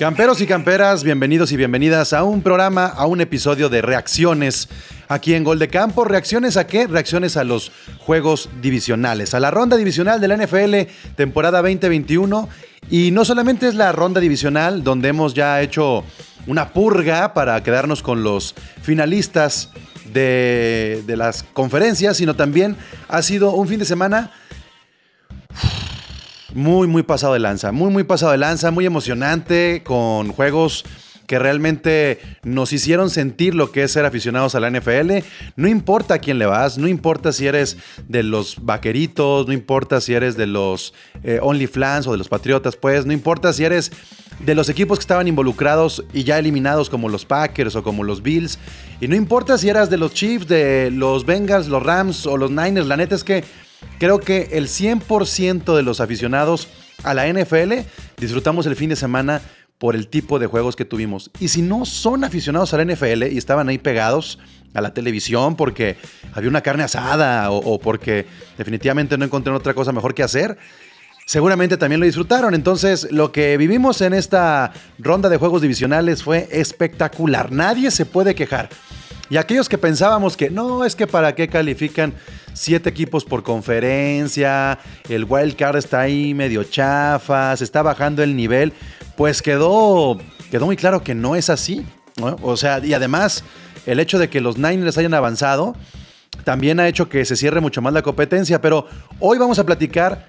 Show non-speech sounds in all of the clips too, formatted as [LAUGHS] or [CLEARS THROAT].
Camperos y camperas, bienvenidos y bienvenidas a un programa, a un episodio de reacciones aquí en Gol de Campo. ¿Reacciones a qué? Reacciones a los juegos divisionales, a la ronda divisional de la NFL temporada 2021. Y no solamente es la ronda divisional donde hemos ya hecho una purga para quedarnos con los finalistas de, de las conferencias, sino también ha sido un fin de semana muy, muy pasado de lanza, muy, muy pasado de lanza, muy emocionante, con juegos que realmente nos hicieron sentir lo que es ser aficionados a la NFL. No importa a quién le vas, no importa si eres de los vaqueritos, no importa si eres de los eh, Only Flans o de los Patriotas, pues, no importa si eres de los equipos que estaban involucrados y ya eliminados como los Packers o como los Bills. Y no importa si eras de los Chiefs, de los Bengals, los Rams o los Niners, la neta es que creo que el 100% de los aficionados a la NFL disfrutamos el fin de semana por el tipo de juegos que tuvimos. Y si no son aficionados a la NFL y estaban ahí pegados a la televisión porque había una carne asada o, porque definitivamente no encontraron otra cosa mejor que hacer, seguramente también lo disfrutaron. Entonces, lo que vivimos en esta ronda de juegos divisionales fue espectacular. Nadie se puede quejar. Y aquellos que pensábamos que no, es que para qué califican siete equipos por conferencia, el wild card está ahí medio chafa, se está bajando el nivel, pues quedó, quedó muy claro que no es así. O sea, y además el hecho de que los Niners hayan avanzado también ha hecho que se cierre mucho más la competencia, pero hoy vamos a platicar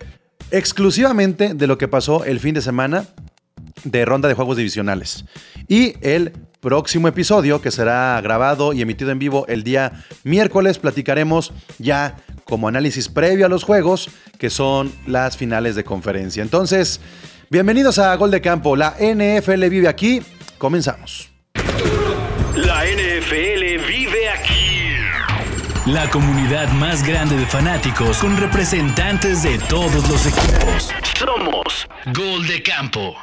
exclusivamente de lo que pasó el fin de semana de ronda de juegos divisionales. Y el próximo episodio, que será grabado y emitido en vivo el día miércoles, platicaremos ya como análisis previo a los juegos, que son las finales de conferencia. Entonces, bienvenidos a Gol de Campo. La NFL vive aquí. Comenzamos. La NFL vive aquí. La comunidad más grande de fanáticos con representantes de todos los equipos. Somos Gol de Campo.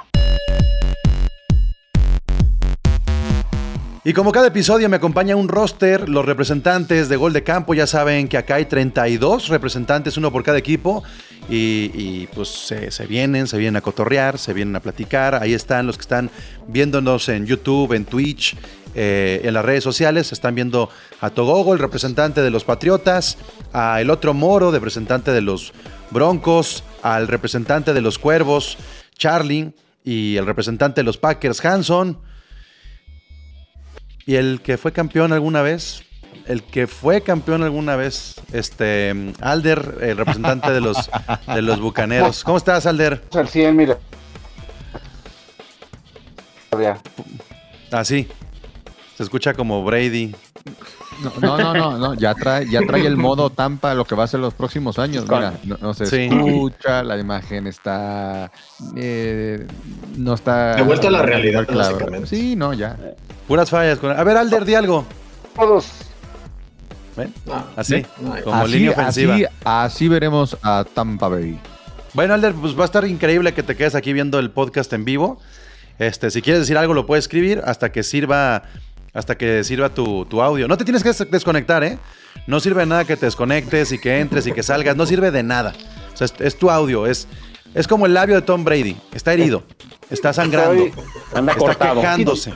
Y como cada episodio me acompaña un roster, los representantes de Gol de Campo, ya saben que acá hay 32 representantes, uno por cada equipo, y, pues se, vienen, se vienen a cotorrear, se vienen a platicar, ahí están los que están viéndonos en YouTube, en Twitch, eh, en las redes sociales, están viendo a Togogo, el representante de los Patriotas, a el otro Moro, representante de los Broncos, al representante de los Cuervos, Charlie, y el representante de los Packers, Hanson, y el que fue campeón alguna vez, el que fue campeón alguna vez, este Alder, el representante de los de los bucaneros. ¿Cómo estás, Alder? Al 100, mira. Así. Ah, Se escucha como Brady. No, no, no, no, ya trae, ya trae el modo Tampa lo que va a ser los próximos años. Mira, no, se escucha, la imagen está, eh, no está. De vuelta a la realidad, Sí, no, ya. Puras fallas. A ver, Alder, di algo. Todos. ¿Ven? así, como línea ofensiva. Así, veremos a Tampa Bay. Bueno, Alder, pues va a estar increíble que te quedes aquí viendo el podcast en vivo. Este, si quieres decir algo, lo puedes escribir hasta que sirva, hasta que sirva tu, tu audio. No te tienes que desconectar, ¿eh? No sirve de nada que te desconectes y que entres y que salgas. No sirve de nada. O sea, es, tu audio. Es, es como el labio de Tom Brady. Está herido. Está sangrando. está quejándose.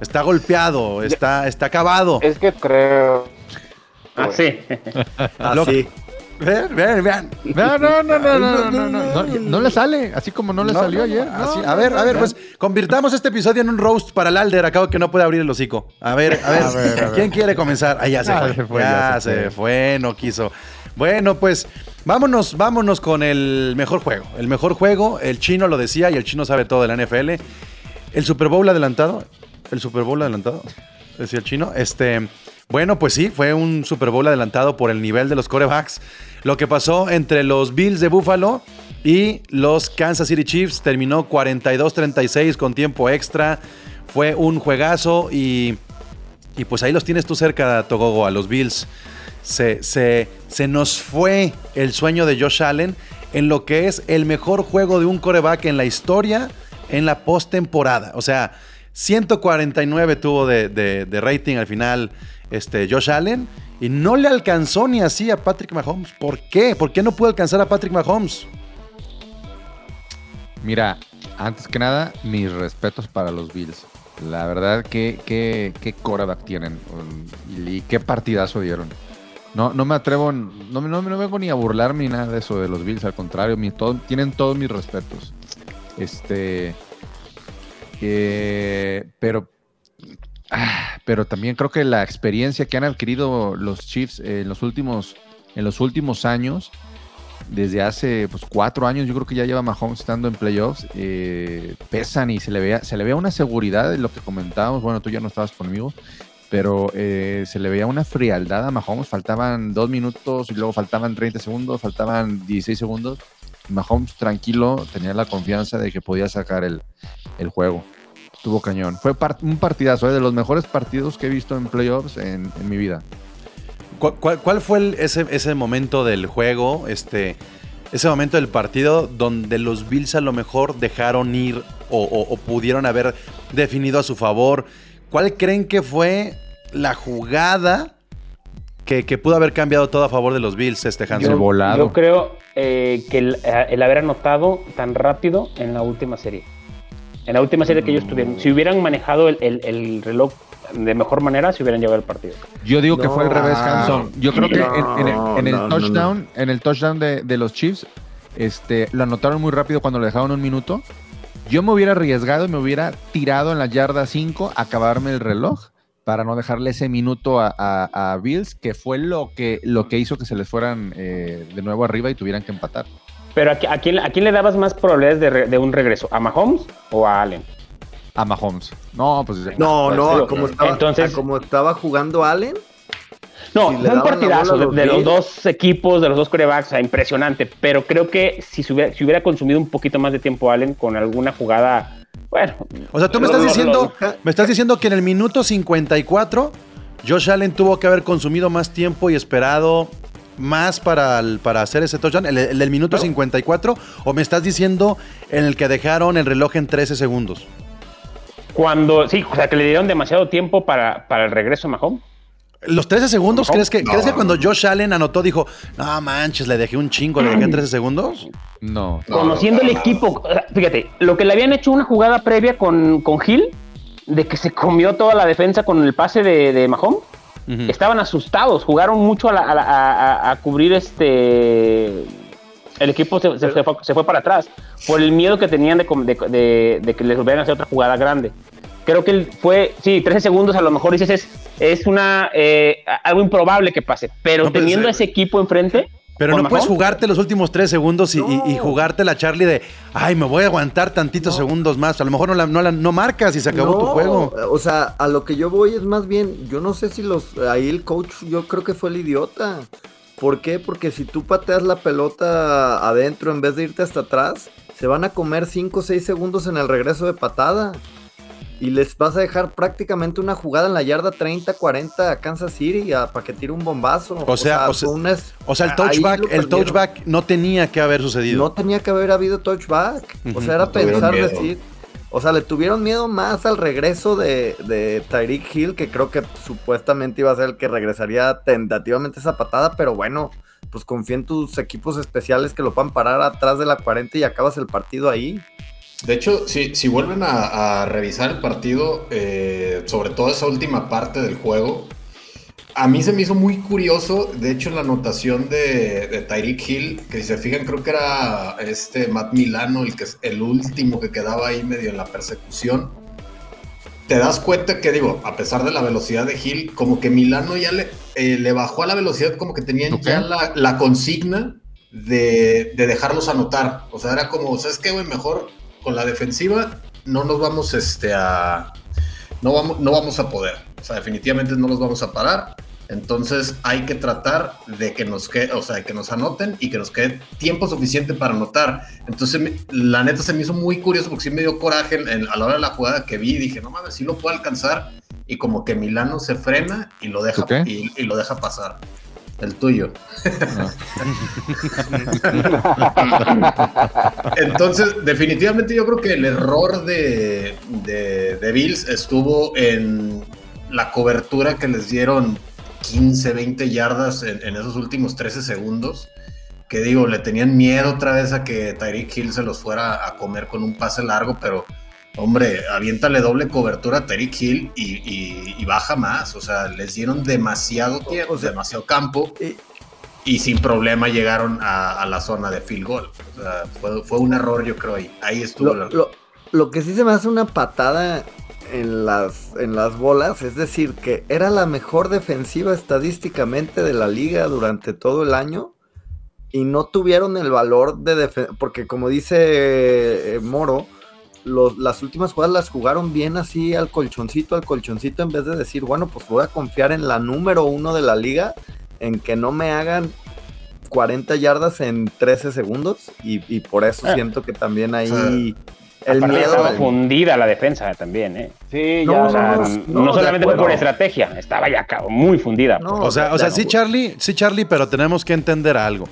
Está golpeado, está, está acabado. Es que creo. Ah, sí. [LAUGHS] Así. Vean, vean, vean. No, no, no, no, no, no, no, no, le sale, así como no le salió ayer. a ver, a ver, pues convirtamos este episodio en un roast para el Alder, acabo que no puede abrir el hocico. A ver, a ver, [LAUGHS] ¿quién quiere comenzar? Ah, ya se fue. Ya, se, fue, no quiso. Bueno, pues vámonos, vámonos con el mejor juego. El mejor juego, el chino lo decía y el chino sabe todo de la NFL. El Super Bowl adelantado, el Super Bowl adelantado, decía el chino. Este, bueno, pues sí, fue un Super Bowl adelantado por el nivel de los corebacks. Lo que pasó entre los Bills de Buffalo y los Kansas City Chiefs terminó 42-36 con tiempo extra. Fue un juegazo y, y pues ahí los tienes tú cerca, Togogo, a los Bills. Se, se, se nos fue el sueño de Josh Allen en lo que es el mejor juego de un coreback en la historia en la postemporada. O sea, 149 tuvo de, rating al final este, Josh Allen y no le alcanzó ni así a Patrick Mahomes. ¿Por qué? ¿Por qué no pudo alcanzar a Patrick Mahomes? Mira, antes que nada, mis respetos para los Bills. La verdad, qué, qué, quarterback tienen um, y, qué partidazo dieron. No, no me atrevo, no, no, no vengo ni a burlarme ni nada de eso de los Bills, al contrario, mi, todo, tienen todos mis respetos. Este, eh, pero, ah, pero también creo que la experiencia que han adquirido los Chiefs en los últimos, en los últimos años, desde hace pues, cuatro años, yo creo que ya lleva Mahomes estando en playoffs, eh, pesan y se le, vea, se le vea una seguridad de lo que comentábamos. Bueno, tú ya no estabas conmigo, pero eh, se le veía una frialdad a Mahomes. Faltaban dos minutos y luego faltaban 30 segundos, faltaban 16 segundos. Mahomes tranquilo, tenía la confianza de que podía sacar el, juego. Estuvo cañón. Fue un partidazo, ¿eh? de los mejores partidos que he visto en playoffs en, mi vida. ¿Cuál, fue ese, ese, momento del juego, este, ese momento del partido donde los Bills a lo mejor dejaron ir o, pudieron haber definido a su favor? ¿Cuál creen que fue la jugada que, pudo haber cambiado todo a favor de los Bills, este Hanson? Yo, yo creo eh, que eh, el, haber anotado tan rápido en la última serie. En la última serie que ellos tuvieron. Si hubieran manejado el, reloj de mejor manera, se hubieran llevado el partido. Yo digo que fue al revés, Hanson. Yo creo que en, el, touchdown, en el touchdown de, los Chiefs, este, lo anotaron muy rápido cuando le dejaron un minuto. Yo me hubiera arriesgado y me hubiera tirado en la yarda 5 a acabarme el reloj para no dejarle ese minuto a, Bills, que fue lo que, lo que hizo que se les fueran eh, de nuevo arriba y tuvieran que empatar. Pero ¿a, quién, a quién le dabas más probabilidades de, un regreso? ¿A Mahomes o a Allen? A Mahomes. No, pues. No, no, como, estaba, Entonces, como estaba jugando Allen. No, fue un partidazo de, los dos equipos, de los dos corebacks, impresionante. Pero creo que si, hubiera, si hubiera consumido un poquito más de tiempo Allen con alguna jugada bueno. O sea, tú me estás diciendo, me estás diciendo que en el minuto 54 Josh Allen tuvo que haber consumido más tiempo y esperado más para, para hacer ese touchdown, el, del minuto 54, o me estás diciendo en el que dejaron el reloj en 13 segundos. Cuando, sí, o sea, que le dieron demasiado tiempo para, para el regreso a Mahomes. Los 13 segundos, ¿crees que, ¿crees que cuando Josh Allen anotó dijo, no manches, le dejé un chingo, le dejé 13 segundos? No. Conociendo el equipo, fíjate, lo que le habían hecho una jugada previa con, con Hill, de que se comió toda la defensa con el pase de, de Mahomes, estaban asustados, jugaron mucho a, cubrir este. El equipo se, fue, para atrás por el miedo que tenían de, de que les volvieran a hacer otra jugada grande creo que fue, sí, 13 segundos a lo mejor dices es, es una, eh, algo improbable que pase, pero teniendo ese equipo enfrente... Pero no puedes jugarte los últimos tres segundos y, jugarte la Charlie de, ay, me voy a aguantar tantitos segundos más. A lo mejor no, la, no, no marcas y se acabó tu juego. O sea, a lo que yo voy es más bien, yo no sé si los, ahí el coach, yo creo que fue el idiota. ¿Por qué? Porque si tú pateas la pelota adentro en vez de irte hasta atrás, se van a comer 5 o 6 segundos en el regreso de patada y les vas a dejar prácticamente una jugada en la yarda 30-40 a Kansas City para que tire un bombazo. O sea, o sea, el touchback, el touchback no tenía que haber sucedido. No tenía que haber habido touchback. O sea, era pensar decir. O sea, le tuvieron miedo más al regreso de, de Tyreek Hill, que creo que supuestamente iba a ser el que regresaría tentativamente esa patada, pero bueno, pues confía en tus equipos especiales que lo puedan parar atrás de la 40 y acabas el partido ahí. De hecho, si, si vuelven a, revisar el partido, eh, sobre todo esa última parte del juego, a mí se me hizo muy curioso, de hecho, la anotación de, de Tyreek Hill, que si se fijan, creo que era este Matt Milano, el, que, el último que quedaba ahí medio en la persecución. Te das cuenta que, digo, a pesar de la velocidad de Hill, como que Milano ya le, eh, le bajó a la velocidad, como que tenían ya la, la consigna de, de, dejarlos anotar. O sea, era como, ¿sabes qué, güey? Mejor con la defensiva no nos vamos este, a. No vamos, no vamos a poder. O sea, definitivamente no los vamos a parar. Entonces hay que tratar de que nos quede, o sea, que nos anoten y que nos quede tiempo suficiente para anotar. Entonces, la neta se me hizo muy curioso porque sí me dio coraje a la hora de la jugada que vi. Dije, no mames, sí lo puedo alcanzar. Y como que Milano se frena y lo deja, y, lo deja pasar. El tuyo. Entonces, definitivamente yo creo que el error de, de, Bills estuvo en la cobertura que les dieron 15, 20 yardas en, esos últimos 13 segundos. que digo, le tenían miedo otra vez a que Tyreek Hill se los fuera a comer con un pase largo, pero hombre, aviéntale doble cobertura a Tyreek Hill y, y- y baja más. O sea, les dieron demasiado tiempo, O sea, demasiado campo y- y sin problema llegaron a, a la zona de field goal. O sea, fue, fue un error, yo creo, ahí. Ahí estuvo Lo, el lo- lo que sí se me hace una patada en las, en las bolas, es decir, que era la mejor defensiva estadísticamente de la liga durante todo el año y no tuvieron el valor de defender, porque como dice eh, Moro, los- las últimas jugadas las jugaron bien así al colchoncito, al colchoncito, en vez de decir, bueno, pues voy a confiar en la número uno de la liga, en que no me hagan 40 yardas en 13 segundos y, y por eso Ah. siento que también ahí Sí. el Aparte miedo estaba del- fundida la defensa también, ¿eh? Sí, No, ya. O sea, no, no, no, solamente fue por estrategia, estaba ya muy fundida. No, O sea, o sea, sí, Charlie, sí, Charlie, pero tenemos que entender algo.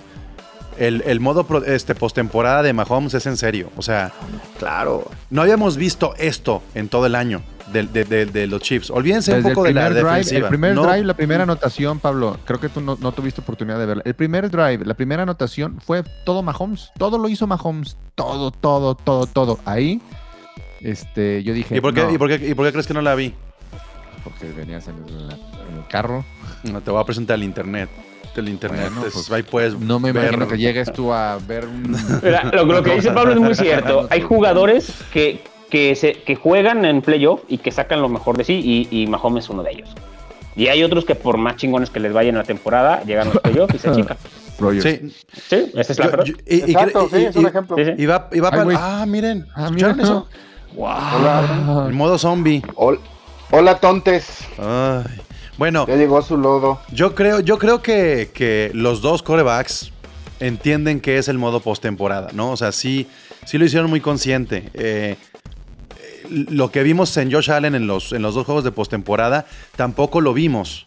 El, el modo pro- este, postemporada de Mahomes es en serio. O sea, Claro. no habíamos visto esto en todo el año de, de- de- de los Chiefs. Olvídense Desde un poco de la primer drive, defensiva. el primer No- drive, la primera anotación, Pablo, creo que tú no, no tuviste oportunidad de verla. El primer drive, la primera anotación fue todo Mahomes. Todo lo hizo Mahomes. Todo, todo, todo, todo. Ahí, este, yo dije. ¿Y por, qué, no, y, por qué, ¿Y por qué crees que no la vi? Porque venías en el, en el carro. No, te voy a presentar el internet. El internet, Bueno, es- pues, ahí puedes No me ver- imagino que llegues tú a ver un. [LAUGHS] Mira, lo, lo que dice Pablo es muy cierto. Hay jugadores que, que, se, que juegan en playoff y que sacan lo mejor de sí, y, y Mahomes es uno de ellos. Y hay otros que por más chingones que les vayan la temporada, llegan a los playoffs y se [LAUGHS] chican. Rogers. Sí. Sí, es la verdad. Exacto, sí, es un ejemplo. Y va, para-. Ah, miren. Ah, ¿Escucharon mira. eso? Hola, El modo zombie. Hol- hola, tontes. Ay. Bueno, Ya llegó su lodo. yo creo, yo creo que, que los dos corebacks entienden que es el modo postemporada, ¿no? O sea, sí, sí lo hicieron muy consciente. Eh, eh, lo que vimos en Josh Allen en los, en los dos juegos de postemporada, tampoco lo vimos.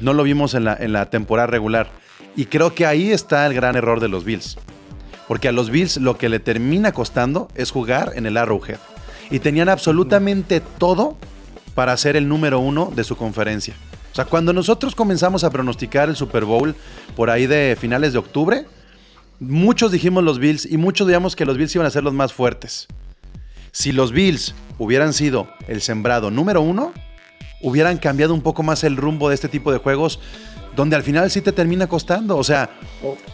No lo vimos en la, en la temporada regular. Y creo que ahí está el gran error de los Bills. Porque a los Bills lo que le termina costando es jugar en el Arrowhead. Y tenían absolutamente todo para ser el número uno de su conferencia. Sea, cuando nosotros comenzamos a pronosticar el Super Bowl por ahí de finales de octubre, muchos dijimos los Bills y muchos digamos que los Bills iban a ser los más fuertes. Si los Bills hubieran sido el sembrado número uno, hubieran cambiado un poco más el rumbo de este tipo de juegos, donde al final sí te termina costando. O sea,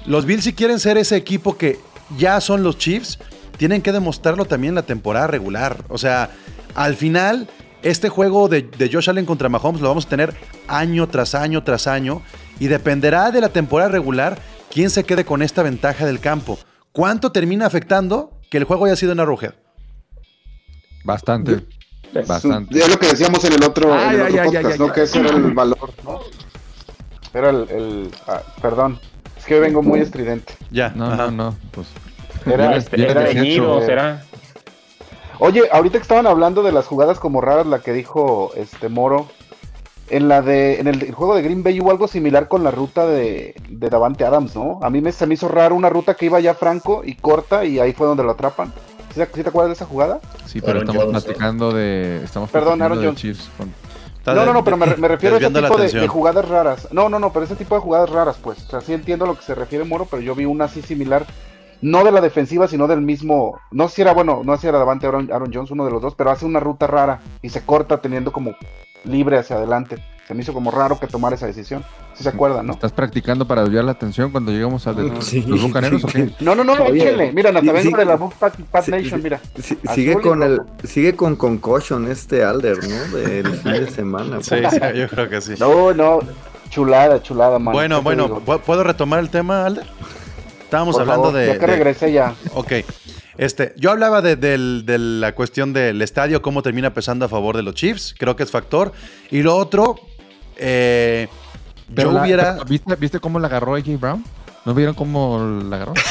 los Bills si quieren ser ese equipo que ya son los Chiefs, tienen que demostrarlo también en la temporada regular. O sea, al final, este juego de, de Josh Allen contra Mahomes lo vamos a tener año tras año tras año y dependerá de la temporada regular quién se quede con esta ventaja del campo. ¿Cuánto termina afectando que el juego haya sido en Arrowhead? Bastante. Bastante. Es lo que decíamos en el otro, en Ay, el ay, otro ay, podcast, ay, ¿no? que ese era el valor, ¿no? Era el. el- ah, perdón. Es que hoy vengo muy estridente. Ya. No, ajá. no, no. Pues. Era, Este, vienes era Oye, ahorita que estaban hablando de las jugadas como raras, la que dijo este Moro, en la de, en el juego de Green Bay hubo algo similar con la ruta de, de Davante Adams, ¿no? A mí me, se me hizo raro una ruta que iba ya franco y corta y ahí fue donde lo atrapan. ¿Sí, te- sí te acuerdas de esa jugada? Sí, pero Aaron estamos Jones, platicando de. Estamos Perdón, platicando Aaron de Jones. Chiefs con- Está No, no, no, pero me, re- me refiero a ese tipo de, de jugadas raras. No, no, no, pero ese tipo de jugadas raras, pues. O sea, sí entiendo a lo que se refiere Moro, pero yo vi una así similar. No de la defensiva, sino del mismo. No sé si era bueno, no sé si era Davante Aaron, Aaron Jones, uno de los dos, pero hace una ruta rara y se corta teniendo como libre hacia adelante. Se me hizo como raro que tomara esa decisión. Si se acuerdan, ¿no? ¿Estás practicando para desviar la atención cuando llegamos a de- Sí, los bucaneros sí. o qué? No, no, no, Oye. Mira, vengo de la Pat, Pat Sí, Nation, mira. Sigue con el sigue con concussion este Alder, ¿no? Del fin de semana. Sí, sí, yo creo que sí. No, no, chulada, chulada, man. Bueno, ¿Qué te bueno, ¿puedo retomar el tema, Alder? Estábamos Por hablando favor, de... Ya que de- regresé ya. Ok. Este, yo hablaba de, del- de la cuestión del estadio, cómo termina pesando a favor de los Chiefs. Creo que es factor. Y lo otro, eh, Pero yo la- hubiera... pero ¿viste, ¿Viste cómo la agarró AJ Brown? ¿No vieron cómo la agarró? [LAUGHS]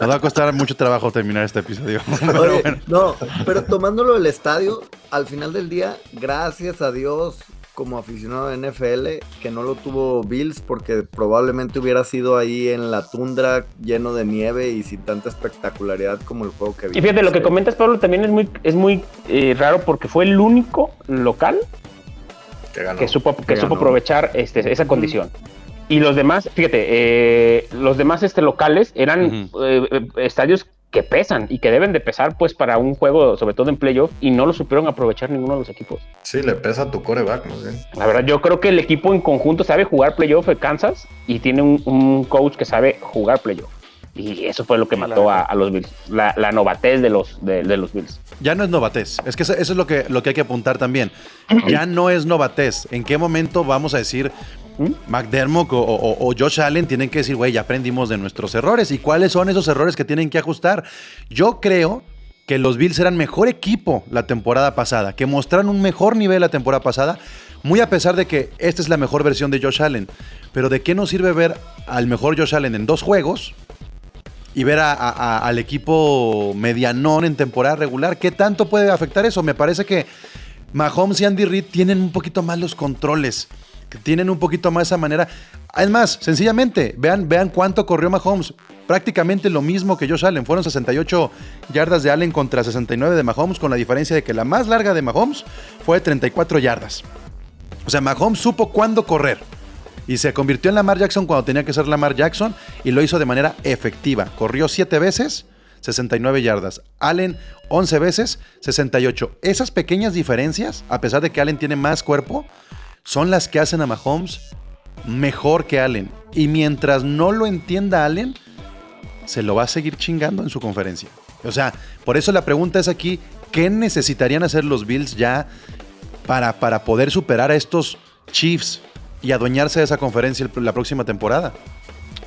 Nos va a costar mucho trabajo terminar este episodio. [LAUGHS] Pero Oye, bueno. no, pero tomándolo del estadio, al final del día, gracias a Dios, como aficionado de NFL, que no lo tuvo Bills, porque probablemente hubiera sido ahí en la tundra lleno de nieve y sin tanta espectacularidad como el juego que Y vimos. fíjate, lo que comentas, Pablo, también es muy, es muy eh, raro porque fue el único local Que ganó. que supo, que Que supo aprovechar este, esa condición. Y los demás, fíjate, eh, los demás este, locales eran eh, estadios que pesan y que deben de pesar pues para un juego, sobre todo en playoff, y no lo supieron aprovechar ninguno de los equipos. Sí, le pesa a tu coreback, ¿no? Sí. La verdad, yo creo que el equipo en conjunto sabe jugar playoff de Kansas y tiene un, un coach que sabe jugar playoff. Y eso fue lo que mató a, a los Bills, la, la novatez de los, de, de los Bills. Ya no es novatez. Es que eso, eso es lo que, lo que hay que apuntar también. Ya no es novatez. ¿En qué momento vamos a decir McDermott o, Josh Allen tienen que decir, güey, ya aprendimos de nuestros errores? ¿Y cuáles son esos errores que tienen que ajustar? Yo creo que los Bills eran mejor equipo la temporada pasada, que mostraron un mejor nivel la temporada pasada, muy a pesar de que esta es la mejor versión de Josh Allen. Pero ¿de qué nos sirve ver al mejor Josh Allen en dos juegos? y ver al equipo medianón en temporada regular. ¿Qué tanto puede afectar eso? Me parece que Mahomes y Andy Reid tienen un poquito más los controles, tienen un poquito más esa manera. Es más, sencillamente, vean, vean cuánto corrió Mahomes. Prácticamente lo mismo que Josh Allen. Fueron 68 yardas de Allen contra 69 de Mahomes, con la diferencia de que la más larga de Mahomes fue de 34 yardas. O sea, Mahomes supo cuándo correr. Y se convirtió en Lamar Jackson cuando tenía que ser Lamar Jackson y lo hizo de manera efectiva. Corrió 7 veces, 69 yardas. Allen 11 veces, 68. Esas pequeñas diferencias, a pesar de que Allen tiene más cuerpo, son las que hacen a Mahomes mejor que Allen. Y mientras no lo entienda Allen, se lo va a seguir chingando en su conferencia. O sea, por eso la pregunta es aquí, ¿qué necesitarían hacer los Bills ya para, para poder superar a estos Chiefs y adueñarse de esa conferencia la próxima temporada?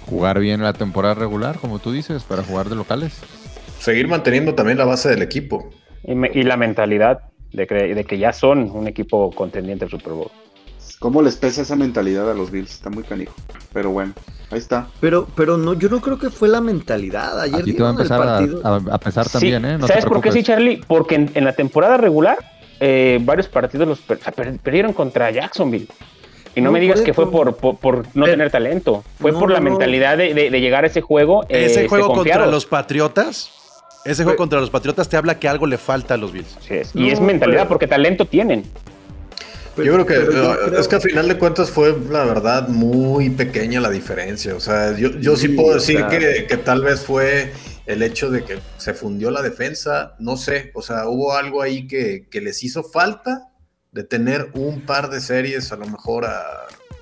Jugar bien la temporada regular, como tú dices, para jugar de locales. Seguir manteniendo también la base del equipo. Y, me- y la mentalidad de que ya son un equipo contendiente al Super Bowl. ¿Cómo les pesa esa mentalidad a los Bills? Está muy canijo. Pero bueno, ahí está. Pero, pero no, yo no creo que fue la mentalidad. Ayer A ti te va a empezar a, partido. a- a pesar Sí, también, ¿eh? No te ¿Sabes por qué sí. Charlie? Porque en, en la temporada regular, eh, varios partidos los per- per- perdieron contra Jacksonville. Y no, No, me digas que fue por, por, por no Pero- tener talento. Fue No, por la mentalidad de, de- de llegar a ese juego. eh, Ese este, juego contra los Patriotas, ese juego Pero- contra los Patriotas te habla que algo le falta a los Bills. Sí, es- No, y es mentalidad, pero- porque talento tienen. Pero- yo creo que pero yo eh, creo- es que a final de cuentas fue la verdad muy pequeña la diferencia. O sea, yo, yo sí, Sí, puedo o decir sea- que, que tal vez fue el hecho de que se fundió la defensa. No sé, o sea, hubo algo ahí que, que les hizo falta de tener un par de series a lo mejor a,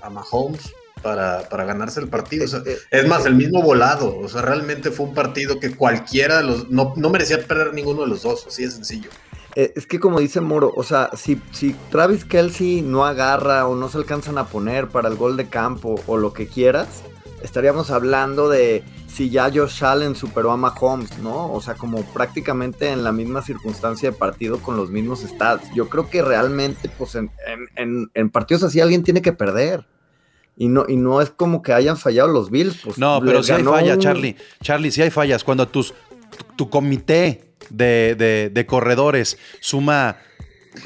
a Mahomes para, para ganarse el partido. O sea, Eh, eh, es más, el mismo volado. O sea, realmente fue un partido que cualquiera de los. No, no merecía perder ninguno de los dos. Así de sencillo. Eh, es que como dice Moro, o sea, si, si Travis Kelsey no agarra o no se alcanzan a poner para el gol de campo o lo que quieras, estaríamos hablando de si ya Josh Allen superó a Mahomes, ¿no? O sea, como prácticamente en la misma circunstancia de partido con los mismos stats. Yo creo que realmente, pues en, en- partidos así alguien tiene que perder. Y no, y no es como que hayan fallado los Bills. Pues No, pero sí hay falla, un- Charlie. Charlie, sí hay fallas. Cuando tus, tu, tu comité de, de- de corredores suma...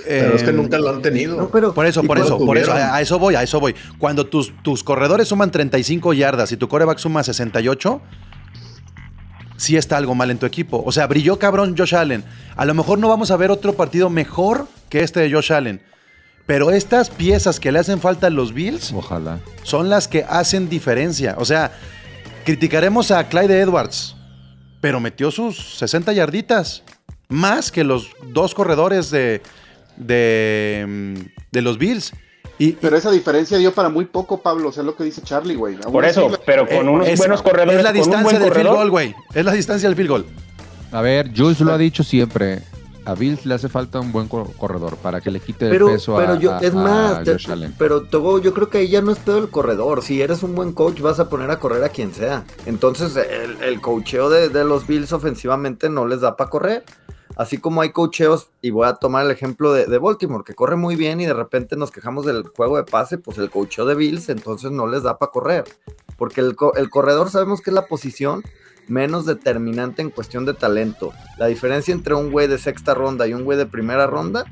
Pero es que em, nunca lo han tenido. No, pero- Por eso, por cuando eso, por eso, a eso voy, a eso voy. Cuando tus, tus corredores suman 35 yardas y tu coreback suma 68, sí está algo mal en tu equipo. O sea, brilló cabrón Josh Allen. A lo mejor no vamos a ver otro partido mejor que este de Josh Allen. Pero estas piezas que le hacen falta a los Bills Ojalá. son las que hacen diferencia. O sea, criticaremos a Clyde Edwards, pero metió sus 60 yarditas. Más que los dos corredores de, de, mm, de los Bills. Y, Pero esa diferencia dio para muy poco, Pablo. O sea, es lo que dice Charlie, güey. Por eso, la- pero con eh, unos es- buenos corredores. Es la con un distancia buen del field corredor, goal, güey. Es la distancia del field goal. A ver, Jules lo ha dicho siempre. A Bills le hace falta un buen cor- corredor para que le quite el Pero, peso a, yo, es a más, te- Josh Allen. pero Togo, yo creo que ahí ya no es pedo el corredor. Si eres un buen coach, vas a poner a correr a quien sea. Entonces, el, el coacheo de, de los Bills ofensivamente no les da para correr. Así como hay coacheos, y voy a tomar el ejemplo de, de Baltimore, que corre muy bien y de repente nos quejamos del juego de pase, pues el coacheo de Bills entonces no les da para correr. Porque el, el corredor sabemos que es la posición menos determinante en cuestión de talento. La diferencia entre un güey de sexta ronda y un güey de primera ronda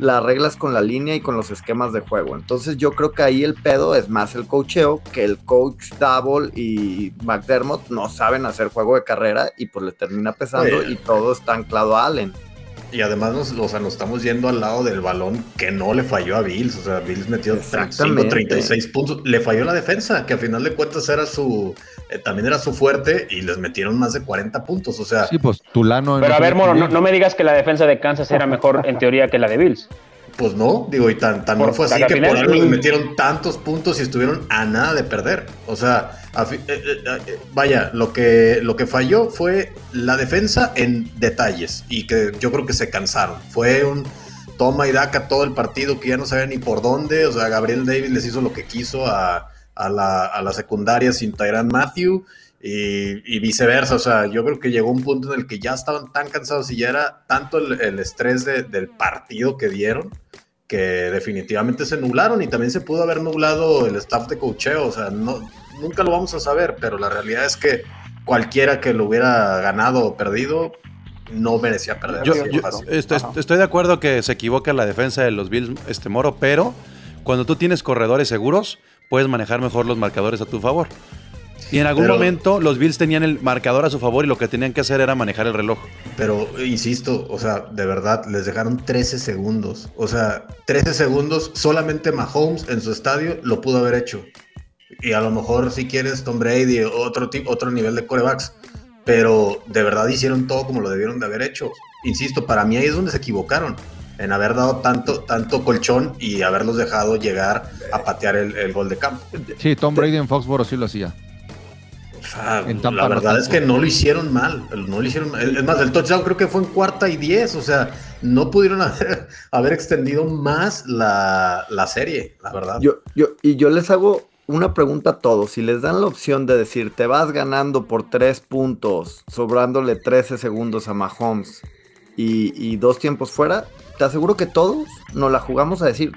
la arreglas con la línea y con los esquemas de juego. Entonces yo creo que ahí el pedo es más el coacheo, que el coach Double y McDermott no saben hacer juego de carrera y pues le termina pesando Sí. y todo está anclado a Allen. Y además nos, o sea, nos estamos yendo al lado del balón que no le falló a Bills. O sea, Bills metió 35, Exactamente. 36 puntos. Le falló la defensa, que a final de cuentas era su, eh, también era su fuerte y les metieron más de 40 puntos. O sea, Sí, pues Tulano. Pero no a ver, ve Moro, no, me digas que la defensa de Kansas era mejor en teoría que la de Bills. pues no, digo, y tan, tan no fue así que por algo les metieron tantos puntos y estuvieron a nada de perder. O sea, eh, eh, eh, vaya, lo que, lo que falló fue la defensa en detalles y que yo creo que se cansaron. Fue un toma y daca todo el partido que ya no sabía ni por dónde. O sea, Gabriel Davis les hizo lo que quiso a, a la, a la secundaria sin Tyran Matthew y, viceversa. O sea, yo creo que llegó un punto en el que ya estaban tan cansados y ya era tanto el, estrés de- del partido que dieron que definitivamente se nublaron y también se pudo haber nublado el staff de cocheo. O sea, no, nunca lo vamos a saber, pero la realidad es que cualquiera que lo hubiera ganado o perdido no merecía perder. Yo, yo estoy de acuerdo que se equivoca la defensa de los Bills, este Moro, pero cuando tú tienes corredores seguros, puedes manejar mejor los marcadores a tu favor. Y en algún Pero- momento los Bills tenían el marcador a su favor y lo que tenían que hacer era manejar el reloj. Pero insisto, o sea, de verdad, les dejaron 13 segundos. O sea, 13 segundos, solamente Mahomes en su estadio lo pudo haber hecho. Y a lo mejor si quieres Tom Brady, otro, tipo, otro nivel de corebacks. Pero de verdad hicieron todo como lo debieron de haber hecho. Insisto, para mí ahí es donde se equivocaron. En haber dado tanto, tanto colchón y haberlos dejado llegar a patear el, el gol de campo. Sí, Tom Brady en Foxboro sí lo hacía. Sea, En la verdad es que no lo hicieron mal. No lo hicieron mal. Es más, el touchdown creo que fue en cuarta y diez. O sea, no pudieron [LAUGHS] haber, haber extendido más la, la serie, la verdad. Yo, yo, y yo les hago una pregunta a todos. Si les dan la opción de decir, te vas ganando por tres puntos, sobrándole 13 segundos a Mahomes y, y dos tiempos fuera, te aseguro que todos nos la jugamos a decir,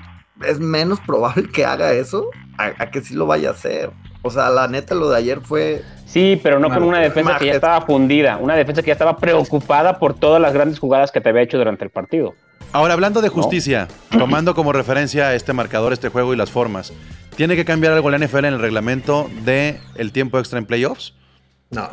es menos probable que haga eso a, a que sí lo vaya a hacer. O sea, la neta, lo de ayer fue. Sí, pero no con una defensa que ya estaba fundida, una defensa que ya estaba preocupada por todas las grandes jugadas que te había hecho durante el partido. Ahora, hablando de justicia, [CLEARS THROAT] tomando como referencia este marcador, este juego y las formas, ¿tiene que cambiar algo la NFL en el reglamento de el tiempo extra en playoffs? No.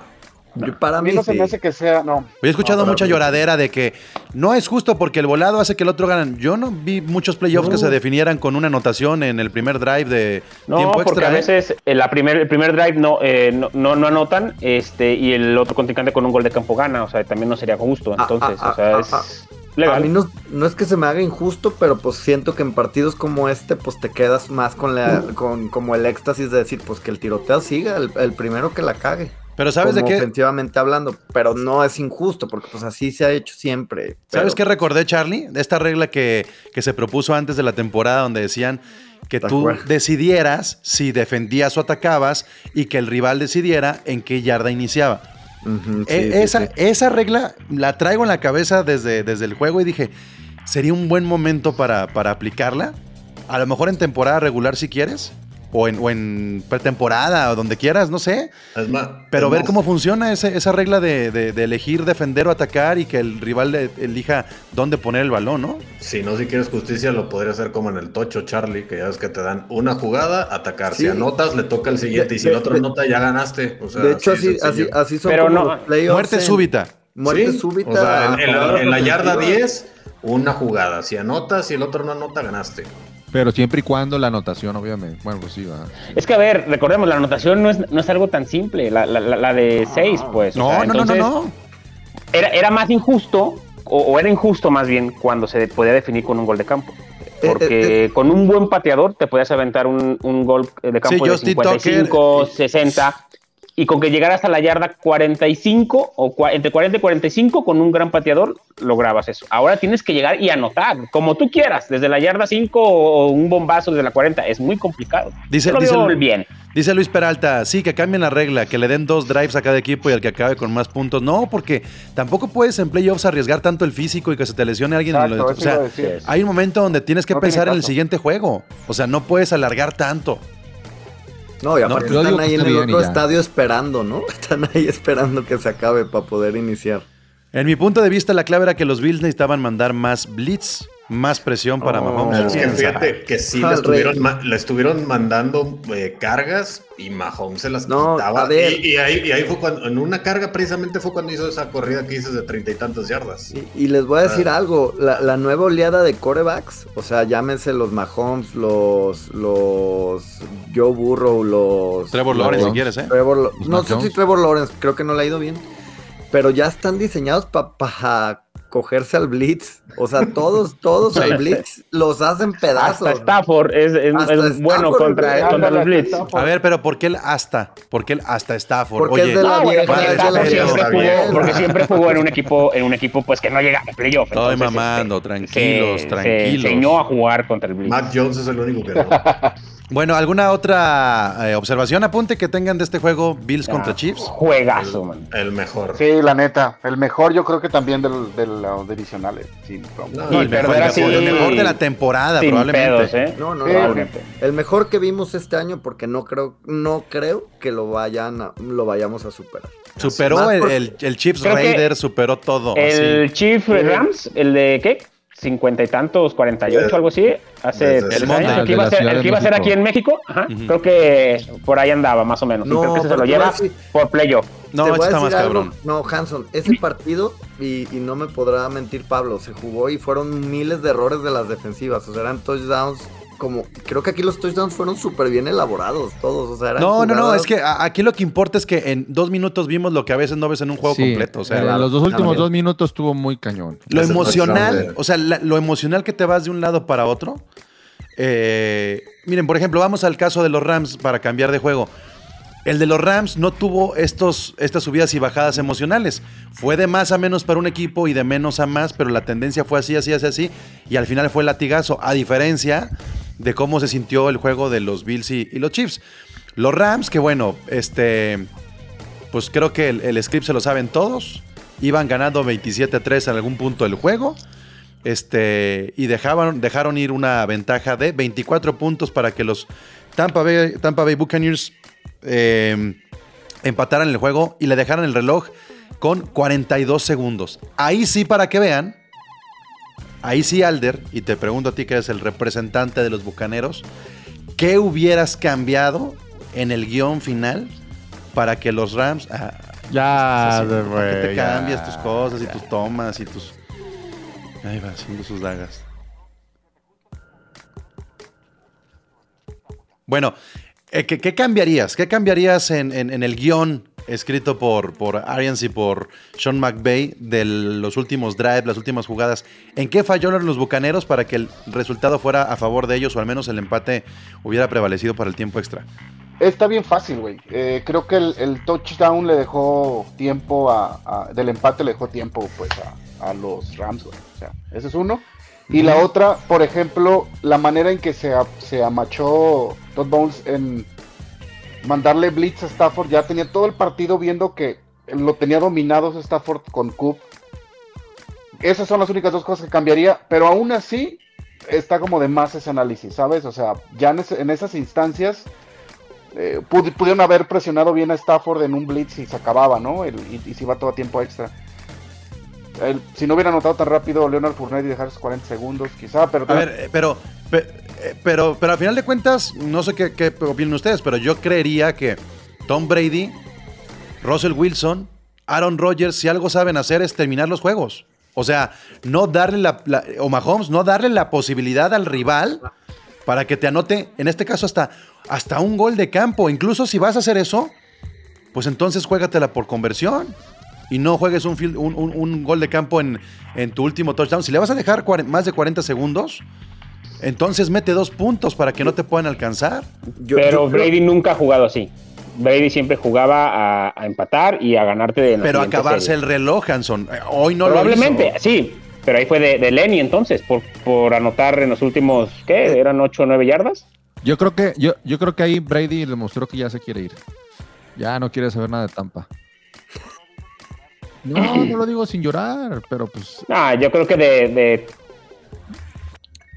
Yo- para A mí mí, no se sí. me hace que sea, no. He escuchado No, mucha lloradera de que no es justo porque el volado hace que el otro ganan. Yo no vi muchos playoffs que se definieran con una anotación en el primer drive de No, tiempo porque extra. a ¿eh? veces eh, la primer, el primer drive no, eh, no, no, no anotan este, y el otro contrincante con un gol de campo gana, o sea, también no sería justo. Ah, Entonces, ah, o sea, ah, es ah, legal. A mí no, no es que se me haga injusto, pero pues siento que en partidos como este, pues te quedas más con la, con como el éxtasis de decir, pues que el tiroteo siga, el, el primero que la cague. Pero ¿sabes de qué? Ofensivamente hablando, pero no es injusto, porque pues así se ha hecho siempre. ¿Sabes qué recordé, Charlie? De esta regla que, que se propuso antes de la temporada donde decían que De tú acuerdo. decidieras si defendías o atacabas y que el rival decidiera en qué yarda iniciaba. Sí, E- sí, esa, sí. esa regla la traigo en la cabeza desde, desde el juego y dije, sería un buen momento para, para aplicarla. A lo mejor en temporada regular si quieres, o en, o en pretemporada, o donde quieras, no sé. Es más, Pero es ver más, cómo funciona ese- esa regla de, de- de elegir defender o atacar y que el rival le- elija dónde poner el balón, ¿no? Si no, si quieres justicia, lo podría hacer como en el tocho, Charlie, que ya es que te dan una jugada, atacar. Si anotas, le toca el siguiente. Y si el otro de- anota, ya ganaste. O sea, de hecho, así así, así, son Pero como no, los Muerte en- súbita. Muerte Sí, súbita. O sea, en, en la, jugadas en la yarda ofensivas. 10, una jugada. Si anotas y el otro no anota, ganaste. Pero siempre y cuando la anotación, obviamente. Bueno, pues sí, va. Es que, a ver, recordemos, la anotación no es, no es algo tan simple, la, la- la- la de 6, pues. o No, sea, no, no, no, no. Era, era más injusto, o, o era injusto más bien, cuando se podía definir con un gol de campo. Eh, Porque con un buen pateador te podías aventar un, un gol de campo de Justin 55, Tucker. 60, y con que llegaras a la yarda 45, o cua- entre 40 y 45, con un gran pateador, lograbas eso. Ahora tienes que llegar y anotar, como tú quieras, desde la yarda 5 o un bombazo desde la 40. Es muy complicado. Dice- Yo lo dice veo el- bien. Dice Luis Peralta, sí, que cambien la regla, que le den dos drives a cada equipo y al que acabe con más puntos. No, porque tampoco puedes en playoffs arriesgar tanto el físico y que se te lesione alguien. Exacto, lo- o sea, hay un momento donde tienes que No tiene pensar en el siguiente juego. O sea, no puedes alargar tanto. No, y aparte están ahí en el otro estadio esperando, ¿no? [LAUGHS] Están ahí esperando que se acabe para poder iniciar. En mi punto de vista, la clave era que los Bills necesitaban mandar más blitz más presión para Oh. Mahomes. Es que fíjate que sí le estuvieron, le estuvieron mandando eh, cargas y Mahomes se las No, quitaba. a ver. Y, y ahí, y ahí fue cuando, en una carga precisamente fue cuando hizo esa corrida que dices de treinta y tantas yardas. Y, y les voy a decir Ah. algo, la, la nueva oleada de corebacks, o sea, llámense los Mahomes, los, los Joe Burrow, los... Trevor los- Lawrence, si quieres, ¿eh? Trevor no sé si. Trevor Lawrence, creo que no le ha ido bien, pero ya están diseñados para cogerse al blitz, o sea, todos, todos al blitz los hacen pedazos. Hasta Stafford es, es- Hasta es Stafford, bueno contra, contra los Blitz. Stafford. A ver, pero ¿por qué el hasta? ¿Por qué el hasta Stafford? Porque Oye, es de la vieja, porque es de la Stafford vieja. siempre jugó, porque siempre jugó en un equipo, en un equipo pues que no llega a playoff. Estoy entonces, mamando, este, tranquilos, se- tranquilos. Se enseñó a jugar contra el Blitz. Mac Jones es el único que no. [LAUGHS] Bueno, ¿alguna otra eh, observación, apunte que tengan de este juego Bills contra Ah, Chiefs? Juegazo, man. El mejor. Sí, la neta. El mejor yo creo que también del, de los divisionales. Sin problema. No, Y el, mejor, el así- mejor- el mejor de la temporada, Sin probablemente. pedos, ¿eh? No, no, Sí, no. Probablemente. El mejor que vimos este año porque no creo, no creo que lo vayan a- lo vayamos a superar. Superó el, el- el Chiefs Raiders, superó todo. El así. Chief Rams, el de ¿qué? Cincuenta y tantos, 48, algo así, hace el años, Monday, el que iba a ser, Ciudad el de que iba a ser México. aquí en México, ajá, creo que por ahí andaba más o menos, y No, creo que se lo lleva decir- por playoff. No, está más decir algo. cabrón. No, Hanson, ese partido, y, y no me podrá mentir Pablo, se jugó y fueron miles de errores de las defensivas. O sea, eran touchdowns como. Creo que aquí los touchdowns fueron súper bien elaborados todos. O sea, eran No, no, no, es que a- aquí lo que importa es que en dos minutos vimos lo que a veces no ves en un juego Sí, completo. O sea, los dos últimos dos minutos estuvo muy cañón. lo Ese emocional, o sea, la- lo emocional que te vas de un lado para otro. eh, miren, por ejemplo, vamos al caso de los Rams para cambiar de juego. El de los Rams no tuvo estos, estas subidas y bajadas emocionales. Fue de más a menos para un equipo y de menos a más, pero la tendencia fue así, así, así, así. Y al final fue latigazo, a diferencia de cómo se sintió el juego de los Bills y, los Chiefs. Los Rams, que bueno, este, pues creo que el, script se lo saben todos. Iban ganando 27-3 en algún punto del juego. Este, y dejaban, dejaron ir una ventaja de 24 puntos para que los Tampa Bay Buccaneers eh, empataran el juego y le dejaran el reloj con 42 segundos. Ahí sí, para que vean, ahí sí, Alder, y te pregunto a ti que eres el representante de los Bucaneros, ¿qué hubieras cambiado en el guion final para que los Rams... ah, Ya, así, ¿por qué güey, te ya, cambias tus cosas y ya. tus tomas y tus... Ahí va, haciendo sus dagas. Bueno, eh, ¿qué, cambiarías? ¿Qué cambiarías en, el guion escrito por, por Arians y por Sean McVay de los últimos drives, las últimas jugadas? ¿En qué fallaron los bucaneros para que el resultado fuera a favor de ellos o al menos el empate hubiera prevalecido para el tiempo extra? Está bien fácil, güey. Eh, creo que el, touchdown le dejó tiempo a, a- Del empate le dejó tiempo, pues, a, a los Rams, güey. O sea, ese es uno. Y la otra, por ejemplo, la manera en que se, se amachó Todd Bones en mandarle blitz a Stafford. Ya tenía todo el partido viendo que lo tenía dominado Stafford con Coop. Esas son las únicas dos cosas que cambiaría. Pero aún así, está como de más ese análisis, ¿sabes? O sea, ya en, en esas instancias eh, pudi- pudieron haber presionado bien a Stafford en un blitz y se acababa, ¿no? El- y, y se iba todo a tiempo extra. El- si no hubiera anotado tan rápido Leonard Fournette y dejar esos 40 segundos, quizá, pero... A ver, eh, pero, pe- eh, pero, pero al final de cuentas, no sé qué, qué opinan ustedes, pero yo creería que Tom Brady, Russell Wilson, Aaron Rodgers, si algo saben hacer es terminar los juegos. O sea, no darle la, la- o Mahomes, no darle la posibilidad al rival para que te anote, en este caso hasta, hasta un gol de campo. Incluso si vas a hacer eso, pues entonces juégatela por conversión. Y no juegues un, field- un, un- un gol de campo en, en tu último touchdown. Si le vas a dejar más de 40 segundos, entonces mete dos puntos para que no te puedan alcanzar. Yo- Pero yo creo- Brady nunca ha jugado así. Brady siempre jugaba a, a empatar y a ganarte de Pero acabarse el reloj, Hanson. Eh, Hoy no Probablemente, lo hizo. sí. Pero ahí fue de, de Lenny entonces, por, por anotar en los últimos, ¿qué? ¿Eran 8 o 9 yardas? Yo creo que, yo, yo creo que ahí Brady demostró que ya se quiere ir. Ya no quiere saber nada de Tampa. No, [LAUGHS] no lo digo sin llorar, pero pues Ah, yo creo que de, de